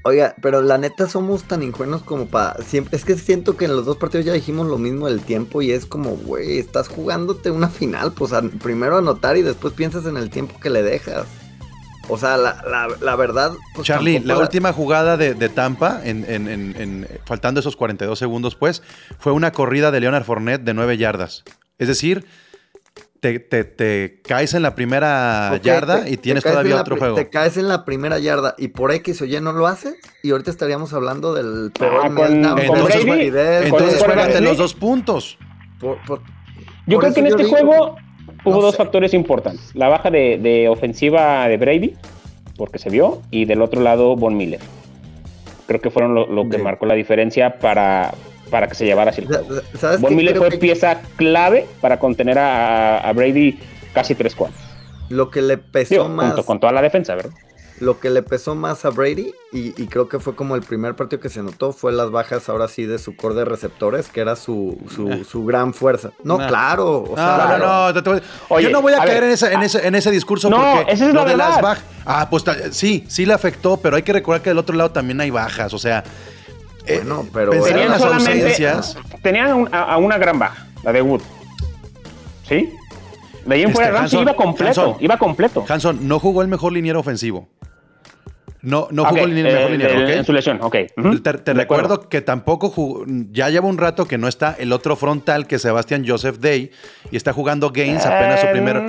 Oiga, pero la neta somos tan ingenuos como para siempre. Es que siento que en los dos partidos ya dijimos lo mismo del tiempo y es como, güey, estás jugándote una final, pues a- primero anotar y después piensas en el tiempo que le dejas. O sea, la, la- la verdad. pues, Charlie, la última jugada de, de Tampa, en, en- en- en- faltando esos 42 segundos, pues, fue una corrida de Leonard Fournette de 9 yardas. Es decir, te, te- te caes en la primera yarda te- y tienes todavía la otro juego. Te caes en la primera yarda y por X o Y no lo haces y ahorita estaríamos hablando del peor Ah, con- meltdown con Entonces, Brady, con- los dos puntos. por- por- Yo por creo que en este digo, juego hubo no dos sé. factores importantes. La baja de, de ofensiva de Brady, porque se vio, y del otro lado Von Miller. Creo que fueron lo, lo que Sí. marcó la diferencia para, para que se llevara así el juego. ¿Sabes Von? Miller fue que pieza clave para contener a, a Brady casi tres cuartos. Lo que le pesó Digo, más. junto con toda la defensa, ¿verdad? Lo que le pesó más a Brady, y, y creo que fue como el primer partido que se notó, fue las bajas ahora sí de su core de receptores, que era su, su, su gran fuerza. No, Nah. claro. O No, sea, no, claro. no, Oye, yo no voy a, a caer ver, en, esa- en, ah, ese, en ese discurso no, porque esa es lo la de las bajas. Ah, pues sí, sí le afectó, pero hay que recordar que del otro lado también hay bajas. O sea, Bueno, pero pensar en Tenían las solamente. ausencias. Tenían a, un- a- a una gran baja, la de Wood. ¿Sí? De ahí en Este, fuera, Hanson, iba completo. Hanson. iba completo. Hanson no jugó el mejor liniero ofensivo. No, no jugó el liniero- eh, mejor liniero. En su lesión, ok. Te, te de acuerdo. recuerdo que tampoco jugó, ya lleva un rato que no está el otro frontal que Sebastián Joseph Day y está jugando Gaines apenas su Eh, primer.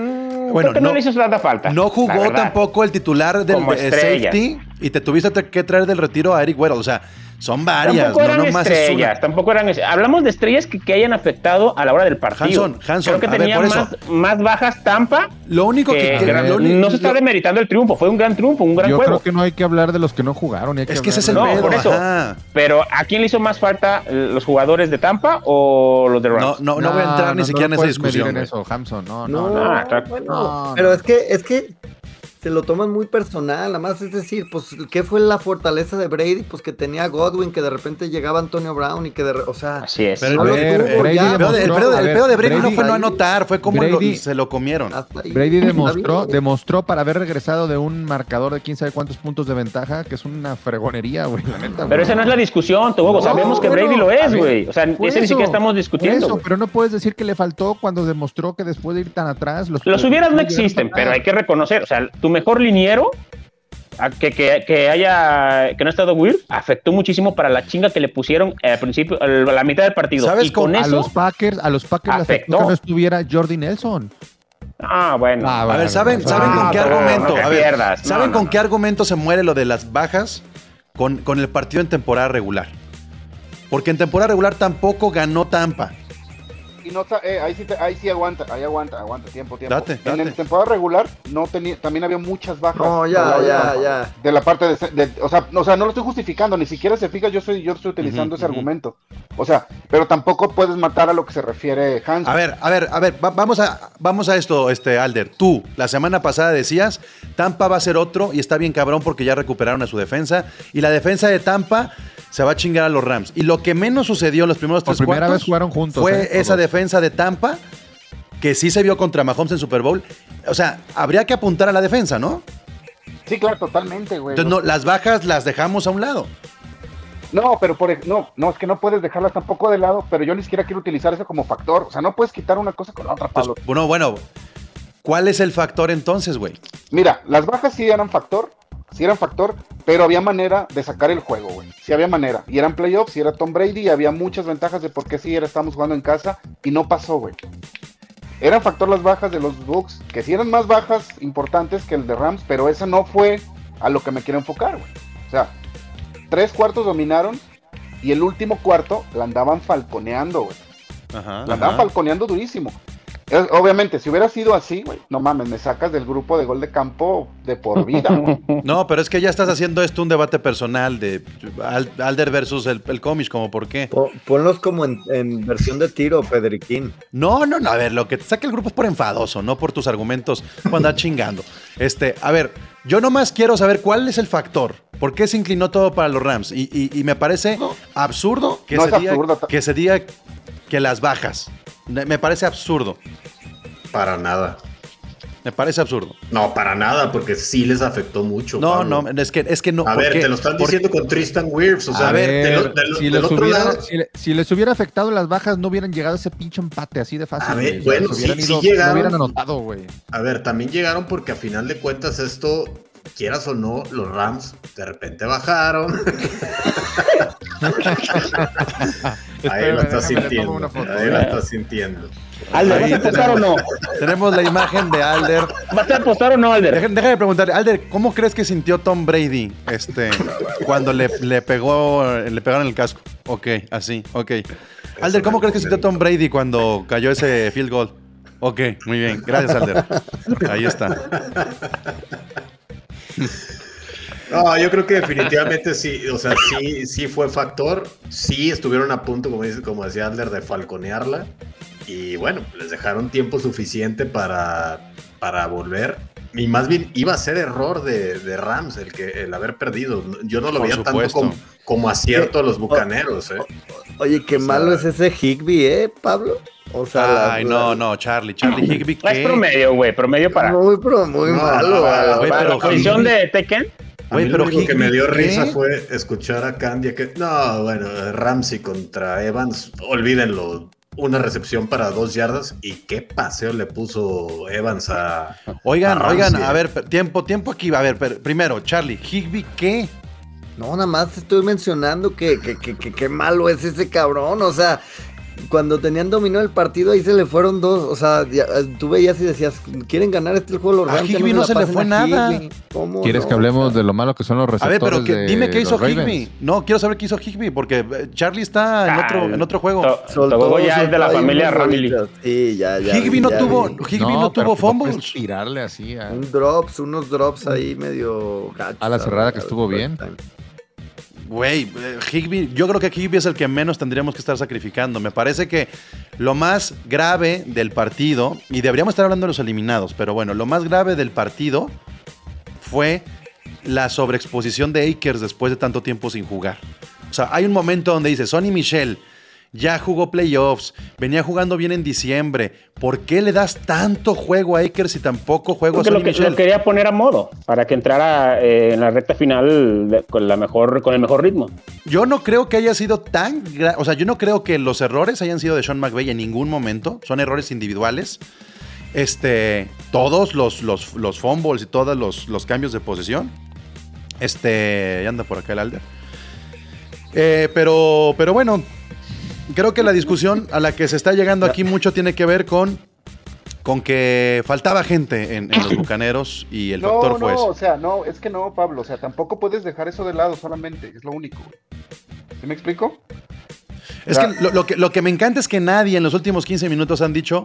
Bueno, que no, le hizo tanta falta. No jugó tampoco el titular del estrella. safety y te tuviste que traer del retiro a Eric Weddle. O sea, son varias, Tampoco no eran nomás es estrellas, una. tampoco eran es- Hablamos de estrellas que, que hayan afectado a la hora del partido. Hanson, Hanson, Creo que ver, tenía más, más bajas Tampa. Lo único que, que que- gran- lo uni- no se está demeritando el triunfo, fue un gran triunfo, un gran Yo juego. creo que no hay que hablar de los que no jugaron. hay es que ese es el No, de- pedo, por eso. ajá. Pero ¿a quién le hizo más falta eh, los jugadores de Tampa o los de No, Rams? no, no voy a entrar ni no siquiera en esa discusión. en eso. No, No, no, no. Ah, claro. bueno, No, pero no. es que, es que se lo toman muy personal, nada más es decir, pues, ¿qué fue la fortaleza de Brady? Pues que tenía a Godwin, que de repente llegaba Antonio Brown y que de re- o sea, Así es. Pero lo el, tuvo, ya. pedo ver, pedo de Brady no fue no anotar, fue como lo- Brady- se lo comieron. hasta ahí. Brady demostró, demostró para haber regresado de un marcador de quién sabe cuántos puntos de ventaja, que es una fregonería, güey, la neta. Pero esa no es la discusión, Tobogo. No, Sabemos que Brady lo es, güey. O sea, ese ni eso, siquiera estamos discutiendo. eso, pero no puedes decir que le faltó cuando demostró que después de ir tan atrás los Los hubieras no existen, pero hay que reconocer, o sea, tu mejor liniero a que, que, que haya que no ha estado Weird afectó muchísimo para la chinga que le pusieron al principio, a la mitad del partido. ¿Sabes y con con- a eso, los Packers, a los Packers afectó que no estuviera Jordi Nelson. ah, bueno. Ah, A ver, ¿saben, ¿saben con qué no, argumento? no te A ver, pierdas. No, ¿Saben no, con no. qué argumento se muere lo de las bajas? Con, con el partido en temporada regular. Porque en temporada regular tampoco ganó Tampa. Y no, eh, ahí, sí te- ahí sí aguanta, ahí aguanta, aguanta, tiempo, tiempo. Date, En date. la temporada regular no tenía, también había muchas bajas. No, ya, de ya, Tampa. ya. De la parte de, de- o, sea, no, o sea, no lo estoy justificando, ni siquiera se fija, yo soy, yo estoy utilizando Ujú, ese ujú. argumento. O sea, pero tampoco puedes matar a lo que se refiere Hans. A ver, a ver, a ver, va- vamos a, vamos a esto, este, Alder. Tú, la semana pasada decías, Tampa va a ser otro y está bien cabrón porque ya recuperaron a su defensa. Y la defensa de Tampa se va a chingar a los Rams. Y lo que menos sucedió en los primeros Por tres primera cuartos vez jugaron juntos, fue ¿eh? esa Todos. Defensa de Tampa que sí se vio contra Mahomes en Super Bowl. O sea, habría que apuntar a la defensa, ¿no? Sí, claro, totalmente, güey. Entonces, no, las bajas las dejamos a un lado. No, pero por no, no, es que no puedes dejarlas tampoco de lado, pero yo ni siquiera quiero utilizar eso como factor. O sea, no puedes quitar una cosa con la otra, Pues, Pablo. bueno, bueno, ¿cuál es el factor entonces, güey? Mira, las bajas sí eran factor, sí eran factor, pero había manera de sacar el juego, güey. Sí había manera. Y eran playoffs, y era Tom Brady, y había muchas ventajas de por qué sí era, estamos jugando en casa, y no pasó, güey. Eran factor las bajas de los Bucks, que sí eran más bajas importantes que el de Rams, pero esa no fue a lo que me quiero enfocar, güey. O sea, tres cuartos dominaron, y el último cuarto la andaban falconeando, güey. Ajá. La andaban falconeando durísimo. Obviamente, si hubiera sido así, güey, no mames, me sacas del grupo de gol de campo de por vida. güey. [LAUGHS] No, pero es que ya estás haciendo esto un debate personal de Al- Alder versus el, el Comish, como por qué. Po- Ponlos como en, en versión de tiro, Pedriquín. No, no, no, a ver, lo que te saca el grupo es por enfadoso, no por tus argumentos cuando andas [LAUGHS] chingando. Este, a ver, yo nomás quiero saber cuál es el factor. ¿Por qué se inclinó todo para los Rams? Y, y- y me parece absurdo que, No se es diga, absurdo. que se diga que las bajas. Me parece absurdo. Para nada. Me parece absurdo. No, para nada, porque sí les afectó mucho. No, Pablo. no, es que, es que no. A ¿por ver, qué? te lo están diciendo con Tristan Wirfs. O sea, A ver, si, les otro hubiera, lado. si, le- si les hubiera afectado las bajas, no hubieran llegado a ese pinche empate así de fácil. A ver, bueno, sí- sí ido- llegaron. No hubieran anotado, güey. A ver, también llegaron porque a final de cuentas esto quieras o no, los Rams de repente bajaron. [LAUGHS] [LAUGHS] ahí lo tomo sintiendo. una foto. Ahí lo estás sintiendo. Alder, ¿vas a apostar o no? [LAUGHS] Tenemos la imagen de Alder. ¿Vas a apostar o no, Alder? Déjame, déjame preguntar, Alder, ¿cómo crees que sintió Tom Brady este, cuando le, le pegó, le pegaron el casco? Ok, así, ok. Alder, ¿cómo crees que sintió Tom Brady cuando cayó ese field goal? Ok, muy bien. Gracias, Alder. [LAUGHS] Ahí está. No, yo creo que definitivamente sí, o sea, sí, sí fue factor. Sí estuvieron a punto, como dice, como decía Alder, de falconearla. Y bueno, les dejaron tiempo suficiente para, para volver. Y más bien iba a ser error de, de Rams el que el haber perdido. Yo no lo Por veía tanto supuesto. como, como acierto a los bucaneros, ¿eh? Oye, qué O sea- malo es ese Higby, ¿eh, Pablo? O sea, la- Ay, no, no, Charlie. Charlie Higby, Es ¿qué? promedio, güey, promedio para, Muy, pero muy No, malo. no, la- pero la posición Higby- de Tekken. A mí pero lo único que me dio ¿qué? risa fue escuchar a Candia que. No, bueno, Ramsey contra Evans, olvídenlo. Una recepción para dos yardas y qué paseo le puso Evans a. Oigan, a oigan, a ver, per- tiempo, tiempo aquí. A ver, primero, Charlie, Higby, ¿qué? No, nada más te estoy mencionando que, que, que, que- qué malo es ese cabrón. O sea, cuando tenían dominó el partido, ahí se le fueron dos. O sea, ya, eh, tú veías y decías, ¿quieren ganar este juego los A Rams? Ya Higbee me no se le fue a nada. Higbee. ¿Cómo ¿Quieres no? que hablemos de lo malo que son los A ver, receptores pero que- de dime qué hizo? Higby. No, quiero saber qué hizo Higby, porque eh, Charlie está en Ah, otro, en otro juego. To- Soltó- Togogo ya es de la familia bolitas. Sí, ya, ya. Higby no tuvo. Higby no, tuvo pues fumbles. tirarle así a... Un drops, unos drops ahí medio gachos. A la cerrada que estuvo bien. Güey, Higby, yo creo que Higby es el que menos tendríamos que estar sacrificando. Me parece que lo más grave del partido, y deberíamos estar hablando de los eliminados, pero bueno, lo más grave del partido fue la sobreexposición de Akers después de tanto tiempo sin jugar. O sea, hay un momento donde dice, Sonny Michel ya jugó playoffs, venía jugando bien en diciembre. ¿Por qué le das tanto juego a Akers y tampoco juego Porque a lo, que, lo quería poner a modo para que entrara eh, en la recta final de- con, la mejor, con el mejor ritmo. Yo no creo que haya sido tan... O sea, yo no creo que los errores hayan sido de Sean McVay en ningún momento. Son errores individuales. Este, todos los, los, los fumbles y todos los, los cambios de posesión. Este, ya anda por acá el Alder. Eh, pero, pero bueno, creo que la discusión a la que se está llegando aquí mucho tiene que ver con, con que faltaba gente en, en los bucaneros y el no, factor no, fue ese. o sea, no, es que no, Pablo, o sea, tampoco puedes dejar eso de lado solamente, es lo único. ¿Sí me explico? Es que lo, lo que lo que me encanta es que nadie en los últimos 15 minutos han dicho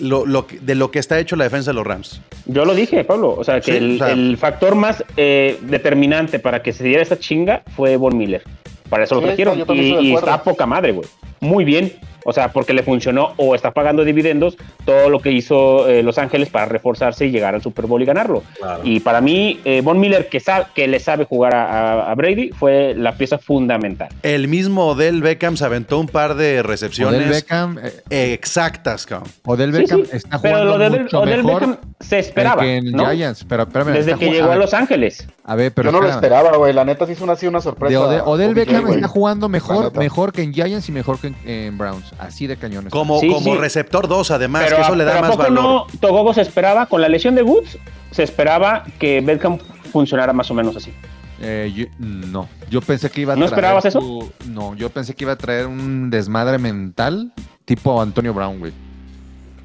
lo, lo que- de lo que está hecho la defensa de los Rams. Yo lo dije, Pablo. O sea, que Sí, el, o sea- el factor más eh, determinante para que se diera esta chinga fue Von Miller. Para eso lo trajeron. Y, está poca madre, güey. Muy bien. O sea, porque le funcionó o está pagando dividendos todo lo que hizo eh, Los Ángeles para reforzarse y llegar al Super Bowl y ganarlo. Claro. Y para mí, eh, Von Miller, que, sabe, que le sabe jugar a, Brady, fue la pieza fundamental. El mismo Odell Beckham se aventó un par de recepciones Odell Beckham, eh, exactas, cabrón. Odell Beckham sí, está pero jugando lo de Odell- mucho Odell mejor Beckham se esperaba, que en ¿no? Giants, pero espérame, Desde que llegó a ver, Los Ángeles. A ver, pero Yo no lo esperaba, güey, la neta sí es una, así una sorpresa. De Odell, Odell Beckham está jugando mejor, mejor que en Giants y mejor que en, en Browns. Así de cañones. Como, Sí, como sí. receptor 2, además, Pero, que eso le da pero ¿a más poco valor. no Togogo se esperaba, con la lesión de Woods, se esperaba que Beckham funcionara más o menos así. Eh, yo- no, yo pensé que iba a ¿No traer esperabas eso? no, yo pensé que iba a traer un desmadre mental tipo Antonio Brown, güey.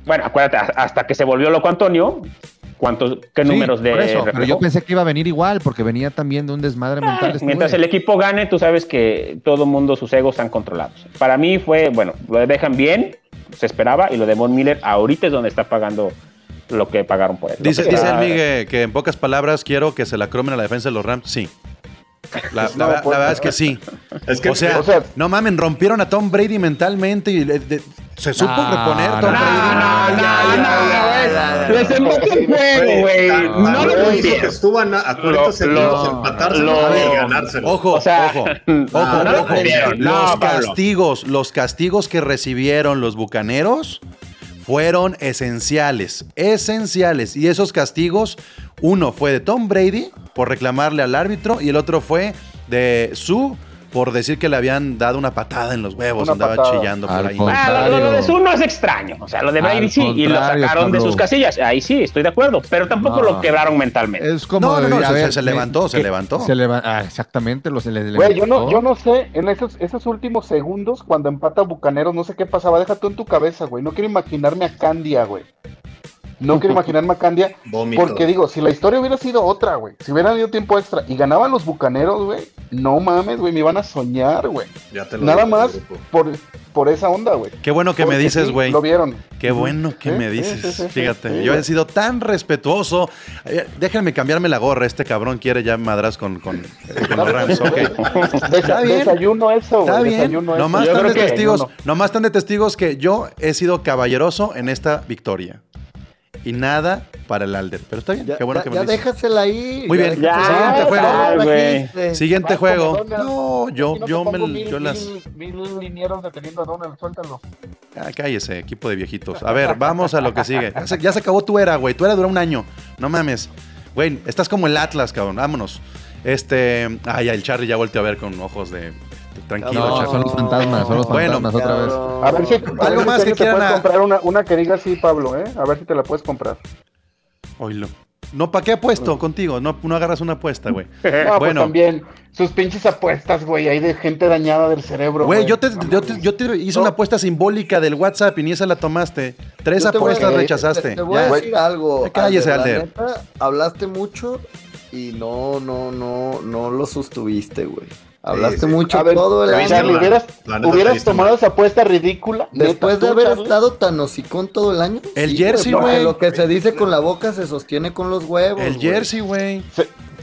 Bueno, acuérdate, hasta que se volvió loco Antonio, ¿cuántos, qué Sí, números de por eso, pero yo pensé que iba a venir igual porque venía también de un desmadre mental. este Mientras el equipo gane, tú sabes que todo mundo, sus egos están controlados. Para mí fue, bueno, lo dejan bien, se esperaba, y lo de Von Miller ahorita es donde está pagando lo que pagaron por él. Dice, dice el era- Migue que en pocas palabras quiero que se la cromen a la defensa de los Rams. Sí. La, la- la verdad es que sí. [LAUGHS] Es que, O sea, o sea- no mamen, rompieron a Tom Brady mentalmente y le- de- se supo No, reponer no, Tom no, Brady. No, no, no, güey. Les empató el juego, güey. No lo rompieron. estuvo a, a 40 Lo- segundos lo- de empatárselo lo- y ganárselo. Ojo, O sea, ojo, [LAUGHS] ojo, lo ojo. Los castigos, los castigos que recibieron los bucaneros fueron esenciales, esenciales. Y esos castigos, uno fue de Tom Brady por reclamarle al árbitro y el otro fue de su por decir que le habían dado una patada en los huevos, Una andaba patada. chillando por Al ahí. Ah, lo, lo de Su no es extraño. O sea, lo de Brady sí, y lo sacaron de sus casillas. Ahí sí, estoy de acuerdo. Pero tampoco No. lo quebraron mentalmente. Es como. No, no, no, a se- ver, se me- levantó, se levantó. Se leva- ah, exactamente, lo se le Güey, yo no, levantó. yo no sé, en esos, esos últimos segundos, cuando empata Bucaneros, no sé qué pasaba, deja tú en tu cabeza, güey. No quiero imaginarme a Candia, güey. No quiero imaginarme a Candia, Vómito. porque digo, si la historia hubiera sido otra, güey, si hubieran habido tiempo extra y ganaban los Bucaneros, güey, no mames, güey, me iban a soñar, güey. Ya te lo Nada digo, más por, por esa onda, güey. Qué bueno que me dices, sí, güey. Lo vieron. Qué bueno que me dices. Fíjate, sí, yo he sido tan respetuoso. Eh, déjenme cambiarme la gorra. Este cabrón quiere ya madras con, con, con los Rams. Ok. [LAUGHS] Desa- Está bien. Desayuno eso, Está bien. Desayuno eso. Nomás Yo están de testigos, nomás están de testigos que yo he sido caballeroso en esta victoria. Y nada para el Alder. Pero está bien. Ya, Qué bueno ya- que me ya déjasela ahí. Muy bien. Ya, Siguiente juego. Siguiente juego. No, yo, no yo, me, mil- yo las. Mil, mil linieros deteniendo a Donald, suéltalo. Ah, cállese, equipo de viejitos. A ver, vamos a lo que sigue. Ya se, ya se acabó tu era, güey. Tu era duró un año. No mames. Güey, estás como el Atlas, cabrón. Vámonos. Este. Ay, el Charlie ya volteó a ver con ojos de. Tranquilo, No, son los fantasmas, son los Bueno, fantasmas otra vez. A ver si Algo más que te quieran puedes a- comprar una, una que diga así, Pablo, ¿eh? A ver si te la puedes comprar. Oílo. No, ¿para qué apuesto contigo? No, no agarras una apuesta, güey. [LAUGHS] No, pues Bueno. también. Sus pinches apuestas, güey, ahí de gente dañada del cerebro. Güey, yo te, yo, te, yo te hice una apuesta simbólica del WhatsApp y ni esa la tomaste. Tres Yo te voy a- apuestas eh, rechazaste. Te, te voy Ya. a decir algo. Ya cállese, Alder, la Alder. neta, hablaste mucho y no, no, no, no lo sostuviste, güey. Hablaste sí. mucho A ver, todo el año. Charlie, hubieras, hubieras tomado esa apuesta ridícula. Después de haber Charlie. estado tan hocicón todo el año. El jersey, porque güey. Lo que se dice con la boca se sostiene con los huevos. El jersey, güey.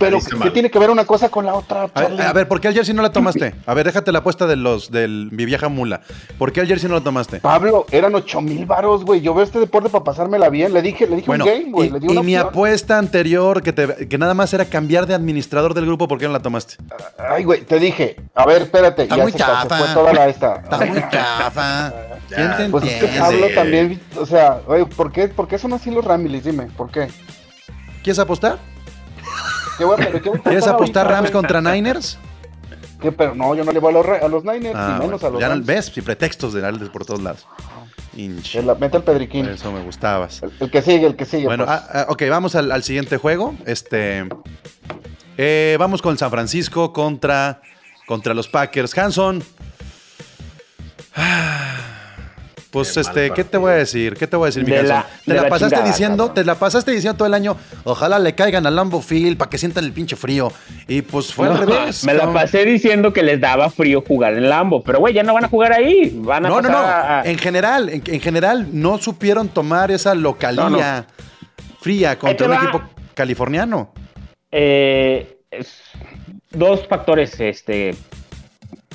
Pero, Viste ¿qué mal. tiene que ver una cosa con la otra, A ver, a ver, ¿por qué el jersey no la tomaste? A ver, déjate la apuesta de los del mi vieja mula. ¿Por qué el jersey no la tomaste? Pablo, eran ocho mil varos, güey. Yo veo este deporte para pasármela bien. Le dije, le dije Bueno, un game, güey. y, Le di y una mi apuesta anterior, que, te- que nada más era cambiar de administrador del grupo, ¿por qué no la tomaste? Ay, güey, te dije, a ver, espérate. Está ya muy se, chafa. fue toda la esta. Está muy [LAUGHS] chafa. ¿Quién te Pues es que? Pablo también, o sea, oye, ¿por qué, ¿por qué son así los Ramilis? Dime, ¿por qué? ¿Quieres apostar? ¿Qué voy a- pero qué voy a ¿Quieres apostar ahorita, Rams güey? contra Niners? ¿Qué? Pero no, yo no le voy a los, a los Niners, Ah, y menos bueno, a los ya Rams. ves, sin pretextos de darles por todos lados. Inch. El- Mete el Pedriquín. Eso me gustabas. El, el que sigue, el que sigue. Bueno, pues. ah, ah, ok, vamos al, al siguiente juego. Este, eh, vamos con San Francisco contra, contra los Packers. Hanson. Ah, Pues Qué este, ¿qué te voy a decir? ¿Qué te voy a decir, mi De la- Te de la, la pasaste chingada, diciendo, cabrón. te la pasaste diciendo todo el año, ojalá le caigan al Lambo Field para que sientan el pinche frío. Y pues fue al No, revés. Me la pasé diciendo que les daba frío jugar en Lambo, pero güey, ya no van a jugar ahí. Van a No, no, pasar no. a- a- En general, en, en general, no supieron tomar esa localía No, no. fría contra un va. equipo californiano. Eh, es- dos factores, este,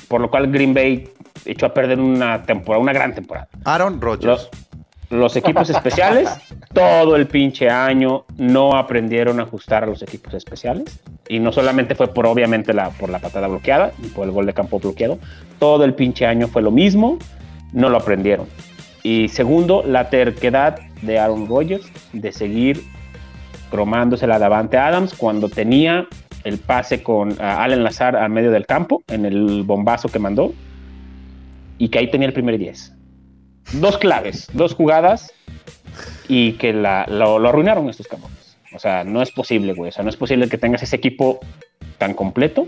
por lo cual Green Bay echó a perder una temporada, una gran temporada. Aaron Rodgers. Los, los equipos especiales, [LAUGHS] todo el pinche año no aprendieron a ajustar a los equipos especiales. Y no solamente fue por obviamente la, por la patada bloqueada y por el gol de campo bloqueado, todo el pinche año fue lo mismo, no lo aprendieron. Y segundo, la terquedad de Aaron Rodgers de seguir cromándosela a Davante Adams cuando tenía el pase con Allen Lazar a medio del campo en el bombazo que mandó y que ahí tenía el primer 10. Dos claves, dos jugadas y que la, lo, lo arruinaron estos cabrones. O sea, no es posible, güey. O sea, no es posible que tengas ese equipo tan completo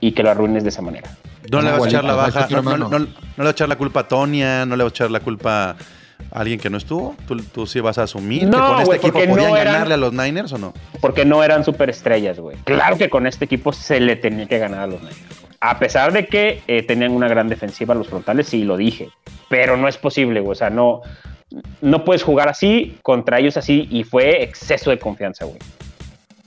y que lo arruines de esa manera. No le vas a echar la baja, no, no- hermano. no- no le vas a echar la culpa a Tonia, no le vas a echar la culpa a alguien que no estuvo. ¿Tú, tú sí vas a asumir que con este equipo podían no eran- ganarle a los Niners o no? Porque no eran superestrellas, güey. Claro que con este equipo se le tenía que ganar a los Niners. A pesar de que eh, tenían una gran defensiva los frontales, sí lo dije. Pero no es posible, güey. O sea, no, no puedes jugar así contra ellos así y fue exceso de confianza, güey.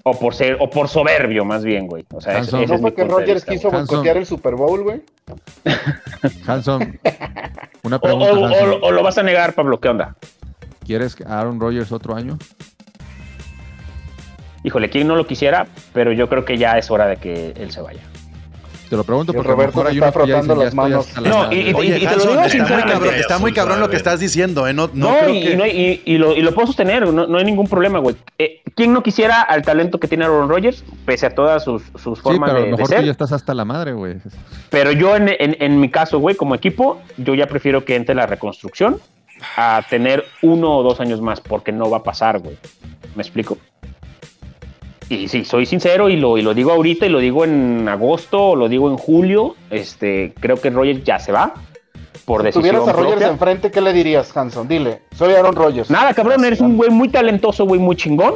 O por ser, o por soberbio, más bien, güey. O sea, ese, Hanson. ese ¿No es fue que Rogers vista, quiso boicotear el Super Bowl, güey? [LAUGHS] Hanson, una O, pregunta. o- Hanson. o- o lo vas a negar, Pablo, ¿qué onda? ¿Quieres que Aaron Rodgers otro año? Híjole, quien no lo quisiera, pero yo creo que ya es hora de que él se vaya. Te lo pregunto porque a lo Roberto mejor está frotando las manos. No, y- te lo digo está muy sinceramente. cabrón, está muy cabrón lo que estás diciendo, ¿eh? No, no, No, creo y, que... y no hay- y- y lo, y lo puedo sostener, no, no hay ningún problema, güey. Eh, ¿Quién no quisiera al talento que tiene Aaron Rodgers, pese a todas sus, sus Sí, formas pero a lo de mejor tú ya estás hasta la madre, güey. Pero yo, en, en- en mi caso, güey, como equipo, yo ya prefiero que entre la reconstrucción a tener uno o dos años más, porque no va a pasar, güey. ¿Me explico? Y sí, soy sincero y lo, y lo digo ahorita y lo digo en agosto o lo digo en julio. Este, creo que Rogers ya se va por Si decisión tuvieras a Rogers propia. enfrente, ¿qué le dirías, Hanson? Dile, soy Aaron Rodgers. Nada, cabrón, eres un güey muy talentoso, güey, muy chingón,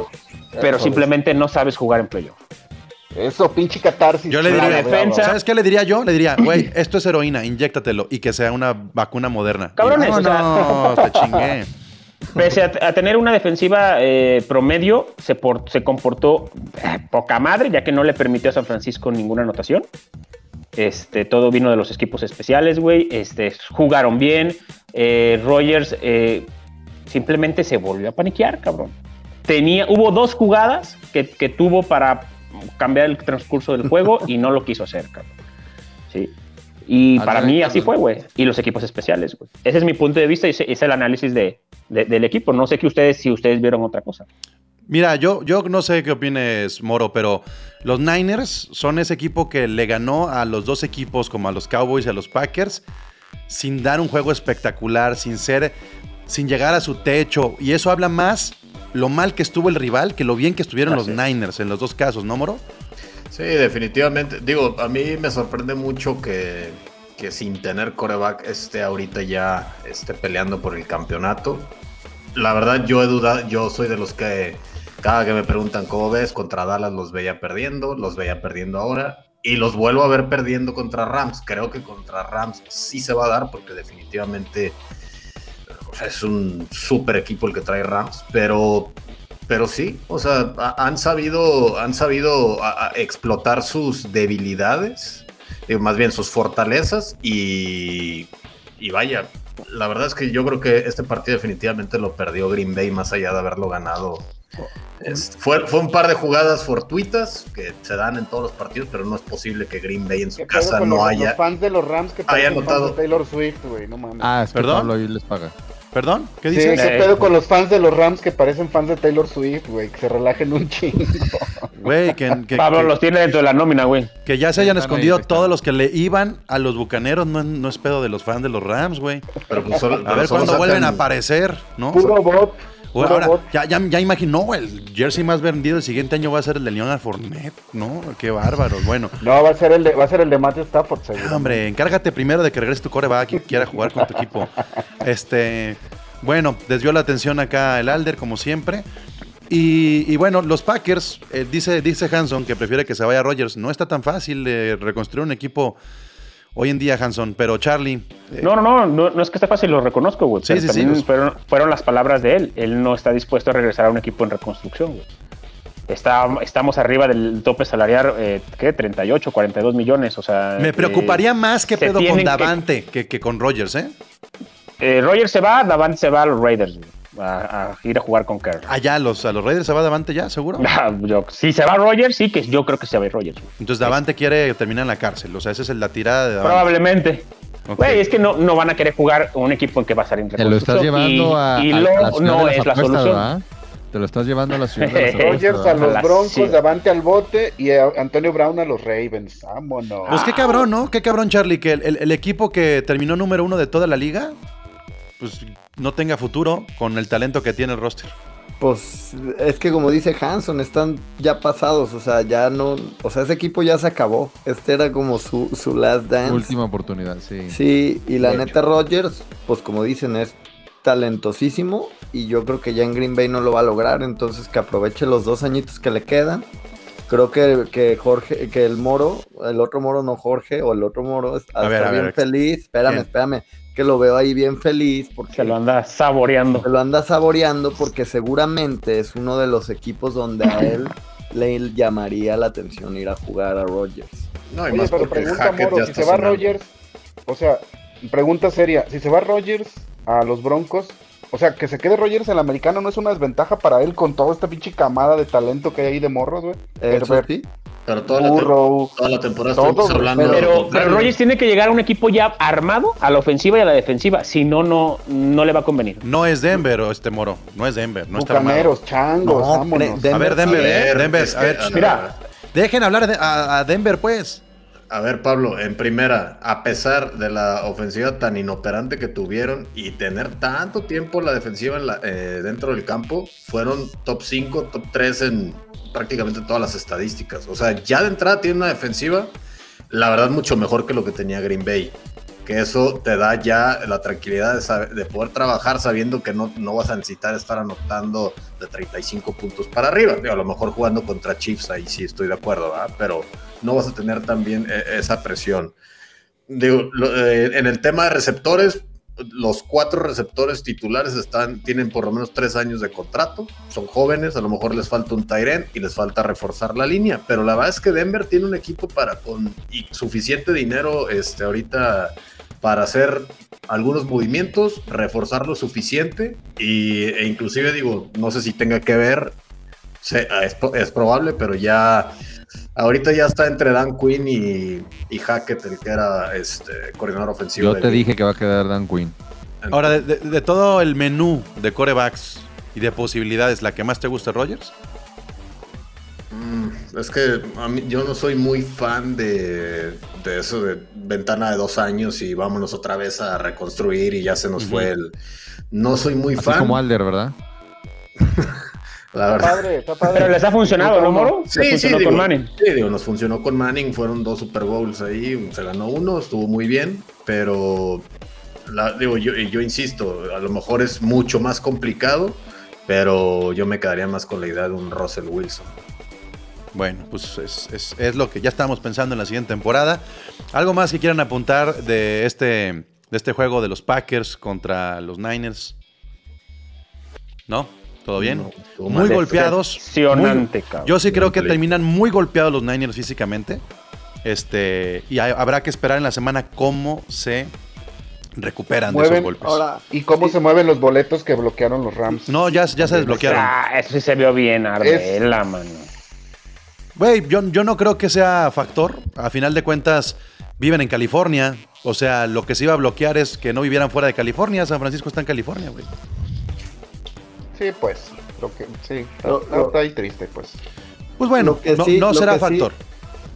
pero simplemente no sabes jugar en playoff. Eso, pinche catarsis. Yo le La diría, defensa- ¿sabes qué le diría yo? Le diría, güey, esto es heroína, inyéctatelo y que sea una vacuna moderna. Cabrones, Y, o sea- no, te chingué. Pese a, tener una defensiva eh, promedio, se comportó eh, poca madre, ya que no le permitió a San Francisco ninguna anotación. Este, todo vino de los equipos especiales, güey. Este, jugaron bien. Eh, Rogers eh, simplemente se volvió a paniquear, cabrón. Tenía, hubo dos jugadas que, que tuvo para cambiar el transcurso del juego y no lo quiso hacer, cabrón. Sí. Y para mí así fue, güey. Y los equipos especiales, güey. Ese es mi punto de vista y ese es el análisis de, de- del equipo. No sé que ustedes, si ustedes vieron otra cosa. Mira, yo, yo no sé qué opines, Moro, pero los Niners son ese equipo que le ganó a los dos equipos, como a los Cowboys y a los Packers, sin dar un juego espectacular, sin ser, sin llegar a su techo. Y eso habla más lo mal que estuvo el rival que lo bien que estuvieron Así los es. Niners en los dos casos, ¿no, Moro? Sí, definitivamente. Digo, a mí me sorprende mucho que, que sin tener coreback esté ahorita ya esté peleando por el campeonato. La verdad, yo he dudado, yo soy de los que cada que me preguntan cómo ves, contra Dallas los veía perdiendo, los veía perdiendo ahora y los vuelvo a ver perdiendo contra Rams. Creo que contra Rams sí se va a dar porque definitivamente es un super equipo el que trae Rams, pero pero sí, o sea, ha- han sabido, han sabido a- a explotar sus debilidades, eh, más bien sus fortalezas y, y vaya, la verdad es que yo creo que este partido definitivamente lo perdió Green Bay más allá de haberlo ganado. Es- fue, fue un par de jugadas fortuitas que se dan en todos los partidos, pero no es posible que Green Bay en su ¿Qué pedo casa no los, haya... los fans de los Rams que parecen fans notado. de Taylor Swift, güey, no mames. Ah, es que ¿Perdón? Pablo ahí les paga. ¿Perdón? ¿Qué sí, dices? qué Eh, pedo con los fans de los Rams que parecen fans de Taylor Swift, güey, que se relajen un chingo. [LAUGHS] Güey, que, que- Pablo que- los tiene dentro de la nómina, güey. que ya se hayan están, escondido ahí todos los que le iban a los bucaneros, no, no es pedo de los fans de los Rams, güey. Pero pues solo- A pero ver solo cuándo vuelven a aparecer, ¿no? Puro bot. Puro ahora, ya, ya, ya imaginó, el jersey más vendido el siguiente año va a ser el de Leonard Fournette, ¿no? Qué bárbaro. Bueno, No, va a ser el de, va a ser el de Matthew Stafford, seguro. ah, hombre, encárgate primero de que regrese tu coreback y quiera jugar con tu equipo. [LAUGHS] Este, bueno, desvió la atención acá el Alder, como siempre. Y, y bueno, los Packers, eh, dice, dice Hanson que prefiere que se vaya Rogers. No está tan fácil de reconstruir un equipo hoy en día, Hanson, pero Charlie. eh, No, no, no, no, no es que esté fácil, lo reconozco, güey. Sí, sí, sí, pues. fueron, fueron las palabras de él. Él no está dispuesto a regresar a un equipo en reconstrucción, güey. Está, estamos arriba del tope salarial, eh, ¿qué? 38, 42 millones, o sea... me eh, preocuparía más que pedo con que- Davante que, que con Rogers, ¿eh? Eh, Rogers se va, Davante se va a los Raiders, güey, a, a ir a jugar con Kerr. Allá, los, a los Raiders se va Davante ya, seguro. [LAUGHS] Ah, yo- si se va Rogers, sí, que yo creo que se va a ir Rogers. Entonces Davante quiere terminar en la cárcel. O sea, esa es la tirada de Davante. Probablemente. Güey, es que no, no van a querer jugar un equipo en que va a salir en Te lo estás llevando y, a, y lo- a la ciudad no de las es la solución. ¿verdad? Te lo estás llevando a la ciudad de Rogers a los Broncos, sí. Davante al bote y a Antonio Brown a los Ravens. Vámonos. Pues qué cabrón, ¿no? Qué cabrón, Charlie, que el, el- el equipo que terminó número uno de toda la liga, pues no tenga futuro con el talento que tiene el roster. Pues es que como dice Hanson, están ya pasados, o sea, ya no, o sea, ese equipo ya se acabó. Este era como su, su last dance. Última oportunidad, sí. Sí, y la neta Rodgers, pues como dicen, es talentosísimo y yo creo que ya en Green Bay no lo va a lograr, entonces que aproveche los dos añitos que le quedan. Creo que, que Jorge, que el Moro, el otro Moro no Jorge, o el otro Moro está A ver, a bien ver. feliz. Espérame, espérame, que lo veo ahí bien feliz porque Se lo anda saboreando. se lo anda saboreando porque seguramente es uno de los equipos donde a él [LAUGHS] le llamaría la atención ir a jugar a Rodgers. No, y Oye, más pero pregunta Moro, si se va. Rogers, o sea, pregunta seria, si se va Rogers a los Broncos, o sea, que se quede Rogers en la americano no es una desventaja para él con toda esta pinche camada de talento que hay ahí de morros, güey. Herbert, sí. Pero toda la, Burrow, toda la temporada Todo, hablando de Pero, pero. Rogers tiene que llegar a un equipo ya armado a la ofensiva y a la defensiva. Si no, no, no le va a convenir. No es Denver o este moro. No es Denver. No está armado. Bucaneros, changos, No, vámonos. Denver A ver, Denver, A ver, eh, Denver. es A ver, Mira, dejen hablar de- a, a Denver, pues. A ver, Pablo, en primera, a pesar de la ofensiva tan inoperante que tuvieron y tener tanto tiempo la defensiva en la- eh, dentro del campo, fueron top 5, top 3 en prácticamente todas las estadísticas. O sea, ya de entrada tiene una defensiva, la verdad, mucho mejor que lo que tenía Green Bay. Que eso te da ya la tranquilidad de, saber- de poder trabajar sabiendo que no, no vas a necesitar estar anotando de 35 puntos para arriba. Digo, a lo mejor jugando contra Chiefs, ahí sí estoy de acuerdo, ¿verdad? Pero no vas a tener también eh, esa presión. Digo, eh, en el tema de receptores, los cuatro receptores titulares están, tienen por lo menos tres años de contrato, son jóvenes, a lo mejor les falta un Tyrant y les falta reforzar la línea, pero la verdad es que Denver tiene un equipo para con suficiente dinero este, ahorita para hacer algunos movimientos, reforzar lo suficiente y, e inclusive digo, no sé si tenga que ver, se- es, es probable, pero ya ahorita ya está entre Dan Quinn y, y Hackett, el que era este, coordinador ofensivo. Yo te dije que va a quedar Dan Quinn. Ahora, de, de- de todo el menú de corebacks y de posibilidades, ¿la que más te gusta, Rogers? Mm, es que a mí- yo no soy muy fan de, de eso de ventana de dos años y vámonos otra vez a reconstruir y ya se nos fue el... No soy muy Así fan, como Alder, ¿verdad? [LAUGHS] la Está verdad. padre, está padre. Pero les ha funcionado, ¿no, Moro? Sí, sí, funcionó digo, con Manning. sí, digo, nos funcionó con Manning, fueron dos Super Bowls ahí, se ganó uno, estuvo muy bien, pero la- digo, yo, insisto, a lo mejor es mucho más complicado, pero yo me quedaría más con la idea de un Russell Wilson. Bueno, pues es, es- es lo que ya estamos pensando en la siguiente temporada. ¿Algo más que quieran apuntar de este, de este juego de los Packers contra los Niners? ¿No? ¿Todo bien? No, muy golpeados. Muy- yo sí creo que terminan muy golpeados los Niners físicamente. Este, y hay- habrá que esperar en la semana cómo se recuperan de esos golpes. Ahora, ¿Y cómo se mueven los boletos que bloquearon los Rams? no, ya, ya se desbloquearon. Ah, eso sí se vio bien, Arbela, mano. Güey, yo, yo no creo que sea factor. A final de cuentas, viven en California. O sea, lo que se iba a bloquear es que no vivieran fuera de California. San Francisco está en California, güey. Sí, pues. Lo que, sí, está, Lo- está- lo- está ahí triste, pues. Pues bueno, que no, sí- no será que sí- factor.